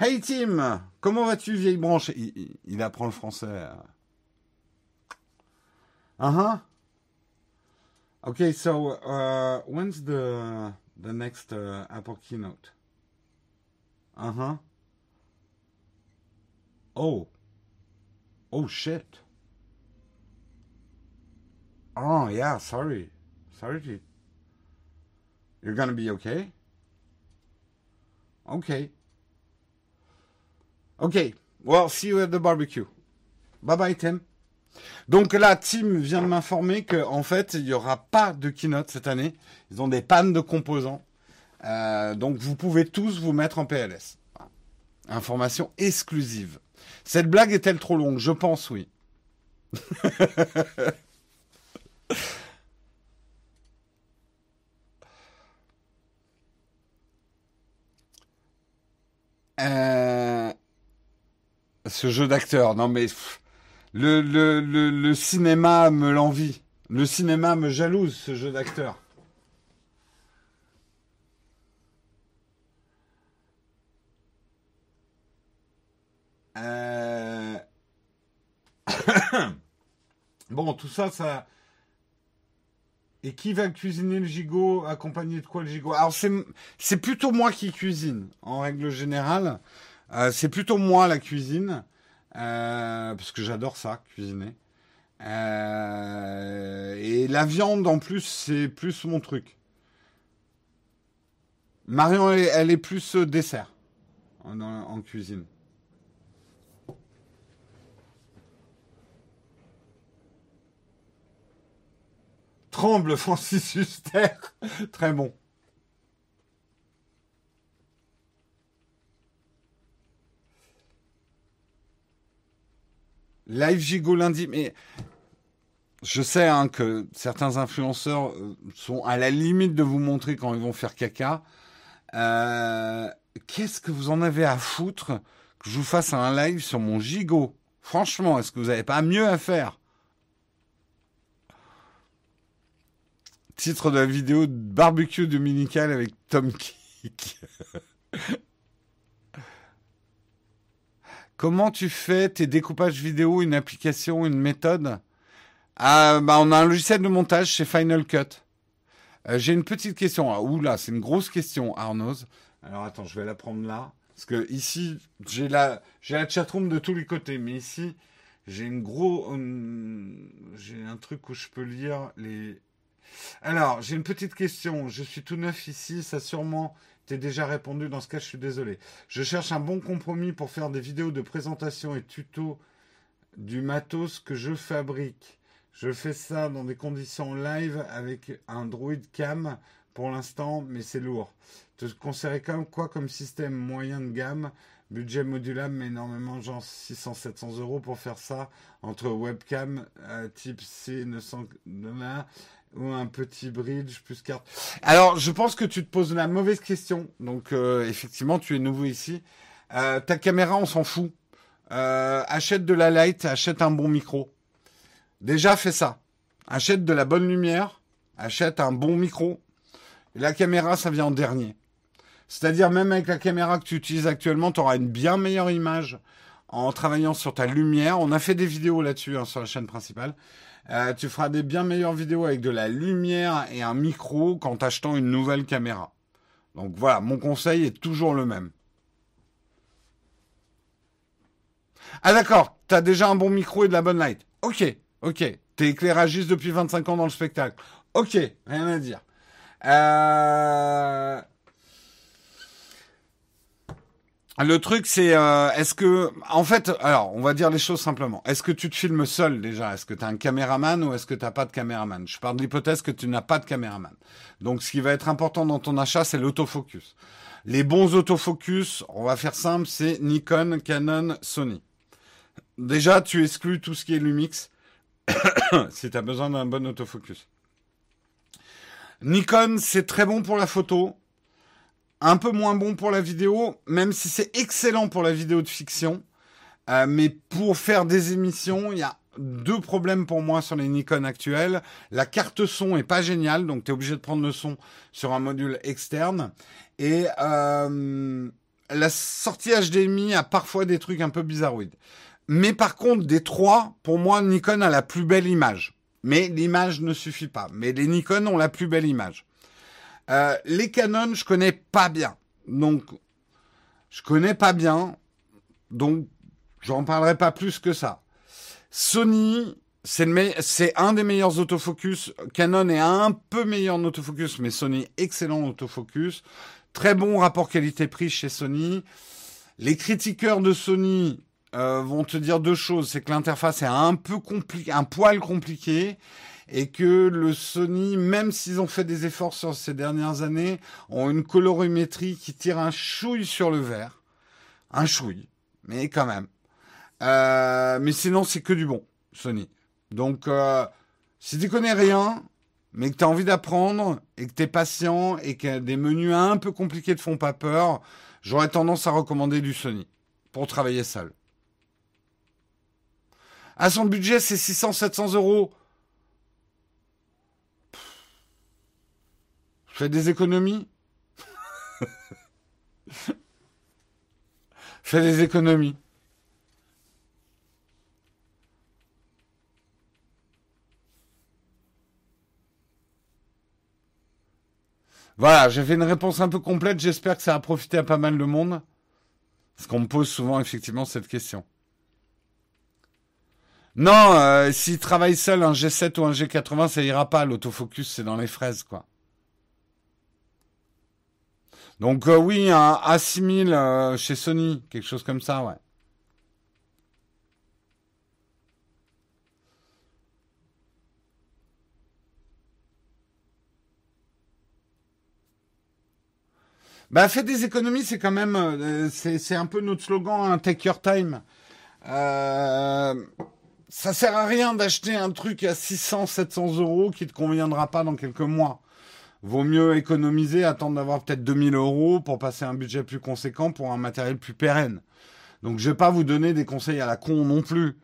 A: Hey Tim, comment vas-tu, vieille branche? Il, apprend le français. Uh huh. Okay, so uh, when's the the next uh, Apple keynote? Uh huh. Oh. Oh shit. Oh yeah, sorry, sorry. You're gonna be okay? Okay. Ok. Well, see you at the barbecue. Bye bye, Tim. Donc là, Tim vient de m'informer qu'en fait, il n'y aura pas de keynote cette année. Ils ont des pannes de composants. Euh, donc vous pouvez tous vous mettre en PLS. Information exclusive. Cette blague est-elle trop longue? Je pense oui. euh ce jeu d'acteur. Non mais le, cinéma me l'envie. Le cinéma me jalouse ce jeu d'acteur. Euh. bon, tout ça, ça. Et qui va cuisiner le gigot Accompagné de quoi le gigot? Alors, c'est plutôt moi qui cuisine, en règle générale. Euh, c'est plutôt moi la cuisine, euh, parce que j'adore ça, cuisiner. Euh, et la viande en plus, c'est plus mon truc. Marion, elle, est plus dessert en, cuisine. Tremble Francis Huster. Très bon. Live Gigo lundi, mais je sais hein, que certains influenceurs euh, sont à la limite de vous montrer quand ils vont faire caca. Euh, qu'est-ce que vous en avez à foutre que je vous fasse un live sur mon gigot? Franchement, est-ce que vous n'avez pas mieux à faire? Titre de la vidéo barbecue dominical avec Tom Kick. Comment tu fais tes découpages vidéo, une application, une méthode? Ah, bah, On a un logiciel de montage chez Final Cut. Euh, j'ai une petite question. Ah, oula, c'est une grosse question, Arnaud. Alors attends, je vais la prendre là. Parce que ici, j'ai la, j'ai la chatroom de tous les côtés. Mais ici, j'ai une gros, j'ai un truc où je peux lire les. Alors, j'ai une petite question. Je suis tout neuf ici. Ça sûrement t'es déjà répondu. Dans ce cas, je suis désolé. Je cherche un bon compromis pour faire des vidéos de présentation et tuto du matos que je fabrique. Je fais ça dans des conditions live avec un Droid Cam pour l'instant, mais c'est lourd. Te conseillerais comme quoi comme système moyen de gamme, budget modulable, mais énormément, genre 600-700 euros pour faire ça, entre webcam euh, type C 900 ou un petit bridge plus carte. Alors, je pense que tu te poses la mauvaise question. Donc, euh, effectivement, tu es nouveau ici. Euh, ta caméra, on s'en fout. achète de la light, achète un bon micro. Déjà, fais ça. Achète de la bonne lumière, achète un bon micro. la caméra, ça vient en dernier. C'est-à-dire, même avec la caméra que tu utilises actuellement, tu auras une bien meilleure image en travaillant sur ta lumière. On a fait des vidéos là-dessus hein, sur la chaîne principale. Euh, tu feras des bien meilleures vidéos avec de la lumière et un micro qu'en t'achetant une nouvelle caméra. Donc voilà, mon conseil est toujours le même. Ah d'accord, tu as déjà un bon micro et de la bonne light. Ok, Ok. T'es éclairagiste depuis 25 ans dans le spectacle. Ok, rien à dire. Euh, le truc, c'est euh, est-ce que, en fait, alors, on va dire les choses simplement. Est-ce que tu te filmes seul déjà? Est-ce que tu as un caméraman ou est-ce que tu n'as pas de caméraman? Je parle de l'hypothèse que tu n'as pas de caméraman. Donc, ce qui va être important dans ton achat, c'est l'autofocus. Les bons autofocus, on va faire simple, c'est Nikon, Canon, Sony. Déjà, tu exclus tout ce qui est Lumix si tu as besoin d'un bon autofocus. Nikon, c'est très bon pour la photo, un peu moins bon pour la vidéo, même si c'est excellent pour la vidéo de fiction. Euh, mais pour faire des émissions, il y a deux problèmes pour moi sur les Nikon actuels. La carte son est pas géniale, donc tu es obligé de prendre le son sur un module externe. Et euh, la sortie HDMI a parfois des trucs un peu bizarroïdes. Mais par contre, des trois, pour moi, Nikon a la plus belle image. Mais l'image ne suffit pas. Mais les Nikon ont la plus belle image. Euh, les Canon, je connais pas bien. Donc, je connais pas bien. Donc, j'en parlerai pas plus que ça. Sony, c'est un des meilleurs autofocus. Canon est un peu meilleur en autofocus, mais Sony, excellent autofocus. Très bon rapport qualité-prix chez Sony. Les critiqueurs de Sony euh, vont te dire deux choses. C'est que l'interface est un peu compliquée, un poil compliqué, et que le Sony, même s'ils ont fait des efforts sur ces dernières années, ont une colorimétrie qui tire un chouille sur le vert. Un chouille, mais quand même. Euh, mais sinon, c'est que du bon, Sony. Donc, euh, si tu connais rien, mais que tu as envie d'apprendre, et que tu es patient, et que des menus un peu compliqués te font pas peur, j'aurais tendance à recommander du Sony pour travailler seul. À son budget, c'est 600-700 euros. Fais des économies. Fais des économies. Voilà, j'ai fait une réponse un peu complète. J'espère que ça a profité à pas mal de monde. Parce qu'on me pose souvent effectivement cette question. Non, euh, s'il travaille seul, un G7 ou un G80, ça ira pas. L'autofocus, c'est dans les fraises, quoi. Donc euh, oui, un A6000 euh, chez Sony, quelque chose comme ça, ouais. Bah, faites des économies, c'est quand même, euh, c'est un peu notre slogan, hein, take your time. Ça sert à rien d'acheter un truc à 600, 700 euros qui te conviendra pas dans quelques mois. Vaut mieux économiser, attendre d'avoir peut-être 2000 euros pour passer un budget plus conséquent pour un matériel plus pérenne. Donc je vais pas vous donner des conseils à la con non plus.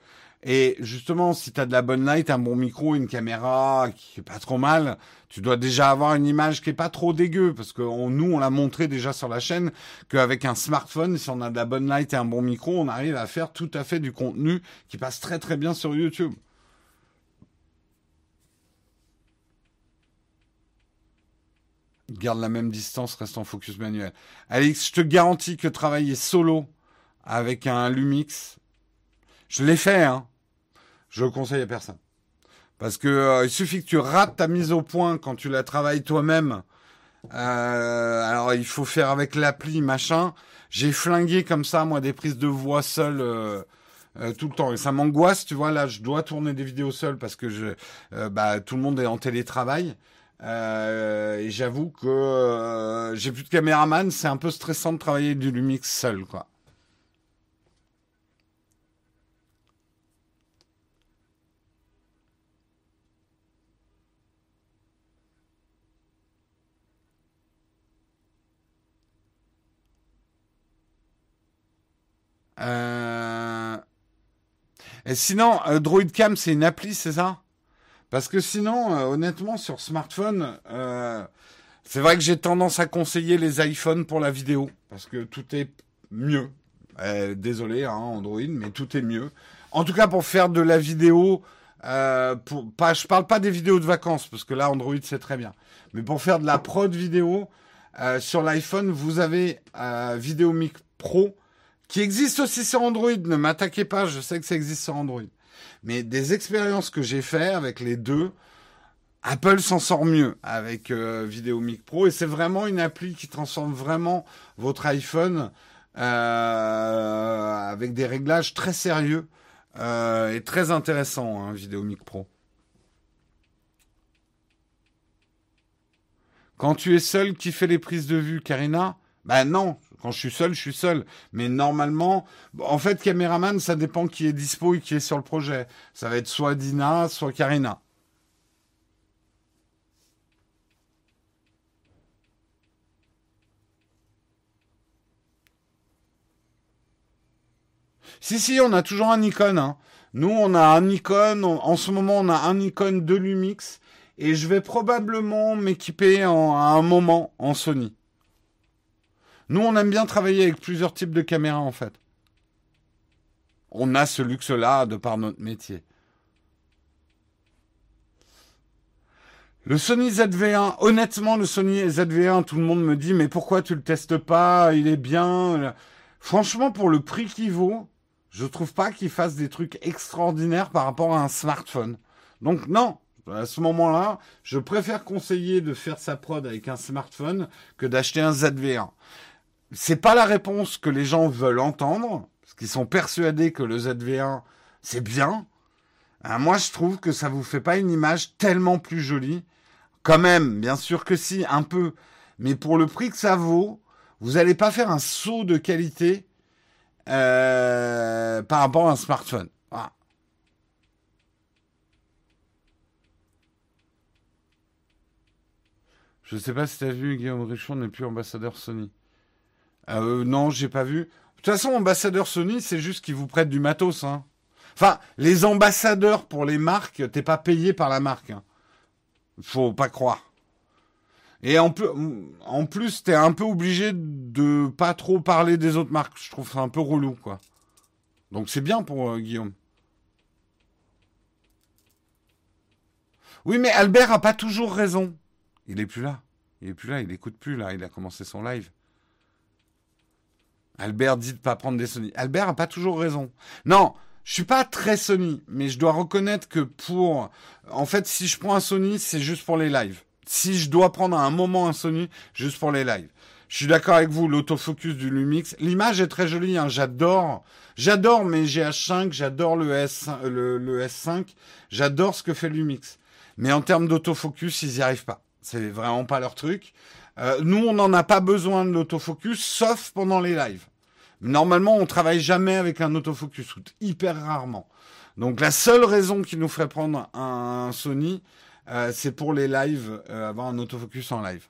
A: Et justement, si tu as de la bonne light, un bon micro, une caméra qui est pas trop mal, tu dois déjà avoir une image qui est pas trop dégueu. Parce que nous, on l'a montré déjà sur la chaîne qu'avec un smartphone, si on a de la bonne light et un bon micro, on arrive à faire tout à fait du contenu qui passe très très bien sur YouTube. Garde la même distance, reste en focus manuel. Alex, je te garantis que travailler solo avec un Lumix, je l'ai fait, hein. Je le conseille à personne. Parce que euh, il suffit que tu rates ta mise au point quand tu la travailles toi-même. Euh, alors il faut faire avec l'appli, machin. J'ai flingué comme ça, moi, des prises de voix seules euh, tout le temps. Et ça m'angoisse, tu vois. Là, je dois tourner des vidéos seul parce que je, bah, tout le monde est en télétravail. Et j'avoue que j'ai plus de caméraman. C'est un peu stressant de travailler du Lumix seul, quoi. Euh... Et sinon, euh, DroidCam, c'est une appli, c'est ça? Parce que sinon, euh, honnêtement, sur smartphone, euh, c'est vrai que j'ai tendance à conseiller les iPhones pour la vidéo, parce que tout est mieux. désolé, hein, Android, mais tout est mieux. En tout cas, pour faire de la vidéo, pour, pas, je parle pas des vidéos de vacances, parce que là, Android, c'est très bien. Mais pour faire de la prod vidéo, sur l'iPhone, vous avez VideoMic Pro, qui existe aussi sur Android. Ne m'attaquez pas, je sais que ça existe sur Android. Mais des expériences que j'ai fait avec les deux, Apple s'en sort mieux avec euh, VideoMic Pro et c'est vraiment une appli qui transforme vraiment votre iPhone euh, avec des réglages très sérieux euh, et très intéressants, hein, VideoMic Pro. Quand tu es seul, qui fait les prises de vue, Karina Ben non, quand je suis seul, je suis seul. Mais normalement, en fait, caméraman, ça dépend qui est dispo et qui est sur le projet. Ça va être soit Dina, soit Karina. Si, si, on a toujours un Nikon. Hein. Nous, on a un Nikon. en ce moment, on a un Nikon de Lumix. Et je vais probablement m'équiper à un moment en Sony. Nous, on aime bien travailler avec plusieurs types de caméras, en fait. On a ce luxe-là de par notre métier. Le Sony ZV1, honnêtement, le Sony ZV1, tout le monde me dit, mais pourquoi tu le testes pas? Il est bien. Franchement, pour le prix qu'il vaut, je trouve pas qu'il fasse des trucs extraordinaires par rapport à un smartphone. Donc non, à ce moment-là, je préfère conseiller de faire sa prod avec un smartphone que d'acheter un ZV1 c'est pas la réponse que les gens veulent entendre, parce qu'ils sont persuadés que le ZV1 c'est bien. Hein, moi, je trouve que ça vous fait pas une image tellement plus jolie. Quand même, bien sûr que si, un peu. Mais pour le prix que ça vaut, vous n'allez pas faire un saut de qualité euh, par rapport à un smartphone. Je sais pas si tu as vu, Guillaume Richon n'est plus ambassadeur Sony. Euh, non, j'ai pas vu. De toute façon, ambassadeur Sony, c'est juste qu'ils vous prêtent du matos. Hein. Enfin, les ambassadeurs pour les marques, t'es pas payé par la marque. Hein. Faut pas croire. Et en, plus, en plus, t'es un peu obligé de pas trop parler des autres marques. Je trouve ça un peu relou, quoi. Donc c'est bien pour euh, Guillaume. Oui, mais Albert a pas toujours raison. Il est plus là. Il est plus là. Il écoute plus là. Il a commencé son live. Albert dit de pas prendre des Sony. Albert a pas toujours raison. Non, je suis pas très Sony, mais je dois reconnaître que pour, en fait, si je prends un Sony, c'est juste pour les lives. Si je dois prendre un moment un Sony, juste pour les lives. Je suis d'accord avec vous, l'autofocus du Lumix. L'image est très jolie, hein, j'adore. J'adore mes GH5, j'adore le, S, le, le S5, j'adore ce que fait Lumix. Mais en termes d'autofocus, ils y arrivent pas. C'est vraiment pas leur truc. Euh, nous, on n'en a pas besoin de l'autofocus, sauf pendant les lives. Normalement, on travaille jamais avec un autofocus, ou hyper rarement. Donc la seule raison qui nous ferait prendre un Sony, euh, c'est pour les lives, euh, avoir un autofocus en live.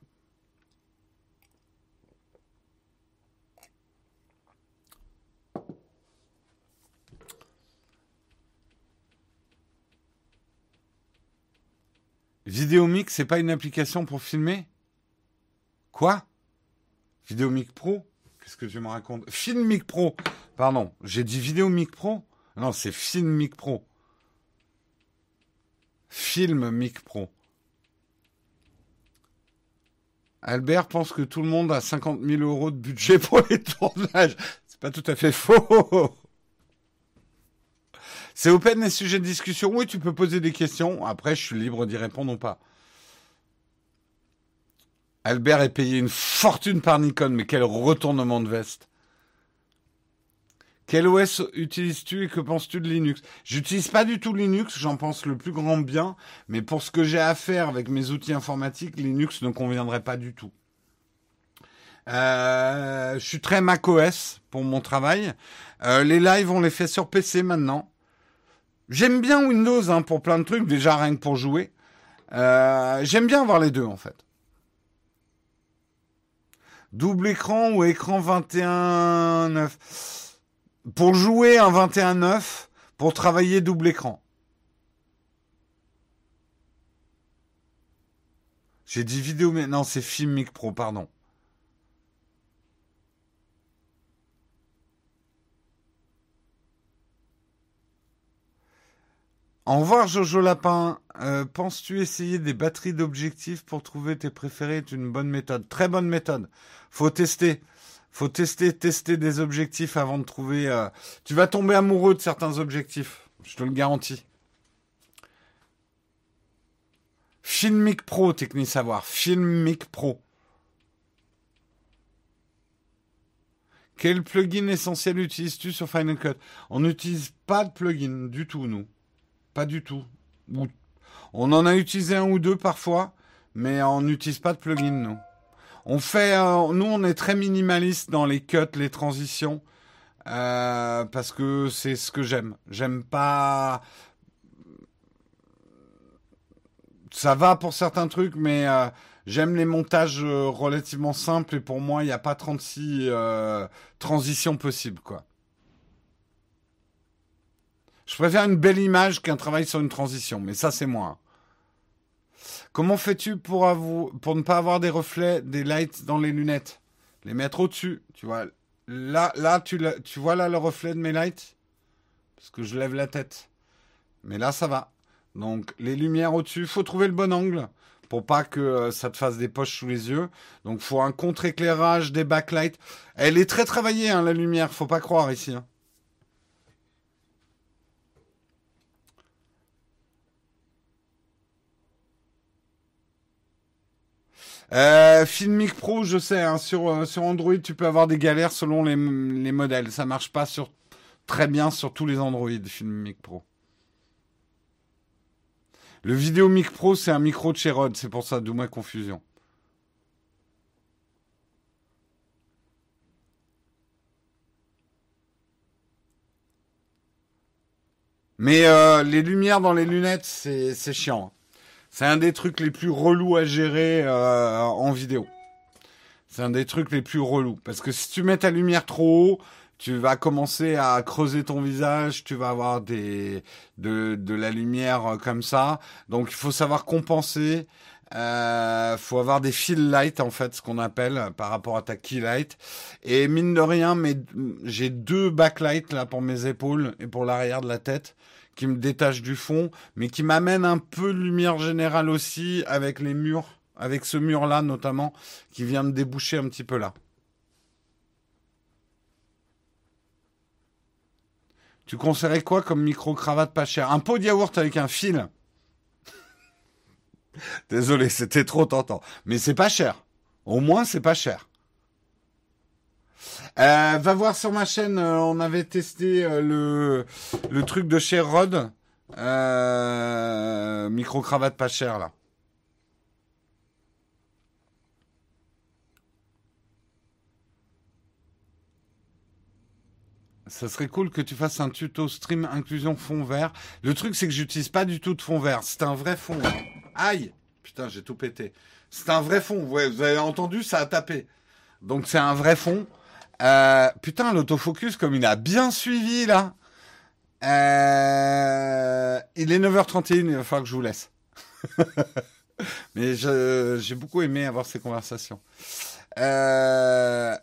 A: Vidéomic, c'est pas une application pour filmer? Quoi? Vidéomic Pro? Qu'est-ce que tu me racontes Filmic Pro Pardon, j'ai dit Vidéomic Pro? Non, c'est Filmic Pro. Filmic Pro. Albert pense que tout le monde a 50 000 euros de budget pour les tournages. C'est pas tout à fait faux. C'est open les sujets de discussion. Oui, tu peux poser des questions. Après, je suis libre d'y répondre ou pas. Albert est payé une fortune par Nikon, mais quel retournement de veste. Quel OS utilises-tu et que penses-tu de Linux? J'utilise pas du tout Linux, j'en pense le plus grand bien, mais pour ce que j'ai à faire avec mes outils informatiques, Linux ne conviendrait pas du tout. Euh, je suis très macOS pour mon travail. Euh, les lives, on les fait sur PC maintenant. J'aime bien Windows hein, pour plein de trucs, déjà rien que pour jouer. Euh, J'aime bien avoir les deux en fait. Double écran ou écran 21.9 Pour jouer un 21.9, pour travailler double écran. J'ai dit vidéo, mais non, c'est Filmic Pro, pardon. Au revoir Jojo Lapin. Euh, penses-tu essayer des batteries d'objectifs pour trouver tes préférés est une bonne méthode? Très bonne méthode. Faut tester. Faut tester, tester des objectifs avant de trouver. Euh, tu vas tomber amoureux de certains objectifs. Je te le garantis. Filmic Pro, Technique Savoir. Filmic Pro. Quel plugin essentiel utilises-tu sur Final Cut? On n'utilise pas de plugin du tout, nous. Pas du tout. On en a utilisé un ou deux parfois, mais on n'utilise pas de plugin, nous. On fait, euh, nous, on est très minimaliste dans les cuts, les transitions, euh, parce que c'est ce que j'aime. J'aime pas. Ça va pour certains trucs, mais euh, j'aime les montages relativement simples et pour moi, il n'y a pas 36 transitions possibles, quoi. Je préfère une belle image qu'un travail sur une transition, mais ça c'est moi. Comment fais-tu pour, ne pas avoir des reflets, des lights dans les lunettes? Les mettre au-dessus, tu vois. Là, là tu, vois là le reflet de mes lights? Parce que je lève la tête. Mais là, ça va. Donc, les lumières au-dessus, faut trouver le bon angle pour pas que euh, ça te fasse des poches sous les yeux. Donc, faut un contre-éclairage, des backlights. Elle est très travaillée, hein, la lumière, faut pas croire ici. Hein. Euh, Filmic Pro, je sais, hein, sur, euh, sur Android, tu peux avoir des galères selon les, les modèles. Ça marche pas sur, très bien sur tous les Android, Filmic Pro. Le Vidéo Mic Pro, c'est un micro de chez c'est pour ça, d'où ma confusion. Mais euh, les lumières dans les lunettes, c'est chiant. C'est un des trucs les plus relous à gérer euh, en vidéo. C'est un des trucs les plus relous. Parce que si tu mets ta lumière trop haut, tu vas commencer à creuser ton visage, tu vas avoir de, de la lumière euh, comme ça. Donc il faut savoir compenser. Euh, faut avoir des fill light en fait, ce qu'on appelle par rapport à ta key light. Et mine de rien, mais j'ai deux backlights là pour mes épaules et pour l'arrière de la tête qui me détache du fond, mais qui m'amène un peu de lumière générale aussi avec les murs, avec ce mur-là notamment, qui vient me déboucher un petit peu là. Tu conseillerais quoi comme micro-cravate pas cher Un pot de yaourt avec un fil? Désolé, c'était trop tentant. Mais c'est pas cher. Au moins, c'est pas cher. Euh, va voir sur ma chaîne, euh, on avait testé euh, le, truc de chez Rod. Micro-cravate pas cher là. Ça serait cool que tu fasses un tuto stream inclusion fond vert. Le truc, c'est que j'utilise pas du tout de fond vert. C'est un vrai fond. Aïe Putain, j'ai tout pété. C'est un vrai fond. Vous avez entendu, ça a tapé. Donc c'est un vrai fond. Euh, putain, l'autofocus, comme il a bien suivi là. Euh, il est 9h31, il va falloir que je vous laisse. Mais j'ai beaucoup aimé avoir ces conversations. Euh,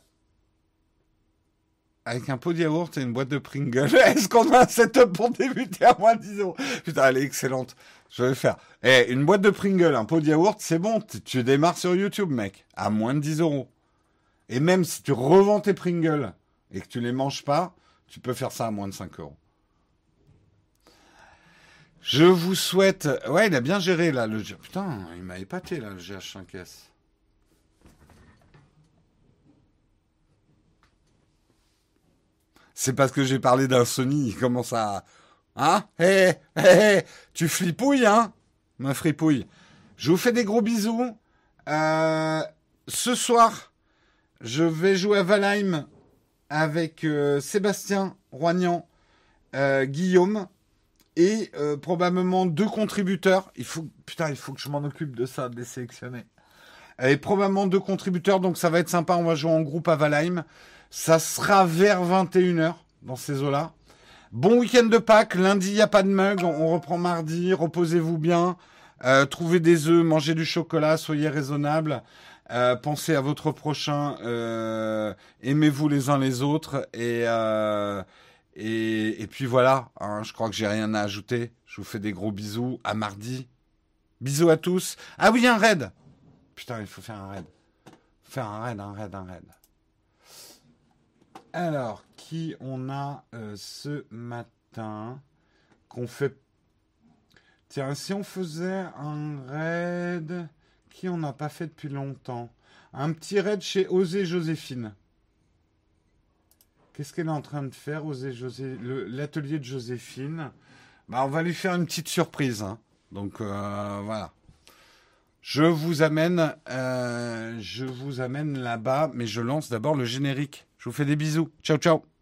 A: avec un pot de yaourt et une boîte de Pringles. Est-ce qu'on a un setup pour débuter à moins de 10 euros? Putain, elle est excellente. Je vais le faire. Eh, une boîte de Pringles, un pot de yaourt, c'est bon. Tu démarres sur YouTube, mec. À moins de 10 euros. Et même si tu revends tes Pringles et que tu les manges pas, tu peux faire ça à moins de 5 euros. Je vous souhaite. Ouais, il a bien géré là. Le... Putain, il m'a épaté là, le GH5S. C'est parce que j'ai parlé d'un Sony, il commence à. Hein Hé, hé, hé, tu flipouilles, hein Ma fripouille. Je vous fais des gros bisous. Euh, ce soir, je vais jouer à Valheim avec euh, Sébastien Roignan, euh, Guillaume et euh, probablement deux contributeurs. Il faut, putain, il faut que je m'en occupe de ça, de les sélectionner. Et probablement deux contributeurs, donc ça va être sympa. On va jouer en groupe à Valheim. Ça sera vers 21h dans ces eaux-là. Bon week-end de Pâques. Lundi, il n'y a pas de mug. On reprend mardi. Reposez-vous bien. Trouvez des œufs, mangez du chocolat, soyez raisonnables. Euh, pensez à votre prochain. euh, Aimez-vous les uns les autres. Et, euh, et, puis voilà. hein, je crois que j'ai rien à ajouter. Je vous fais des gros bisous. À mardi. Bisous à tous. Ah oui, un raid. Putain, il faut faire un raid. Faire un raid, un raid, un raid. Alors, qui on a ce matin qu'on fait? Tiens, si on faisait un raid qui on n'a pas fait depuis longtemps, un petit raid chez Osée Joséphine. Qu'est-ce qu'elle est en train de faire, Osée José L'atelier de Joséphine? Bah, on va lui faire une petite surprise. hein. Donc euh, voilà. Je vous amène, euh, je vous amène là-bas, mais je lance d'abord le générique. Je vous fais des bisous. Ciao, ciao.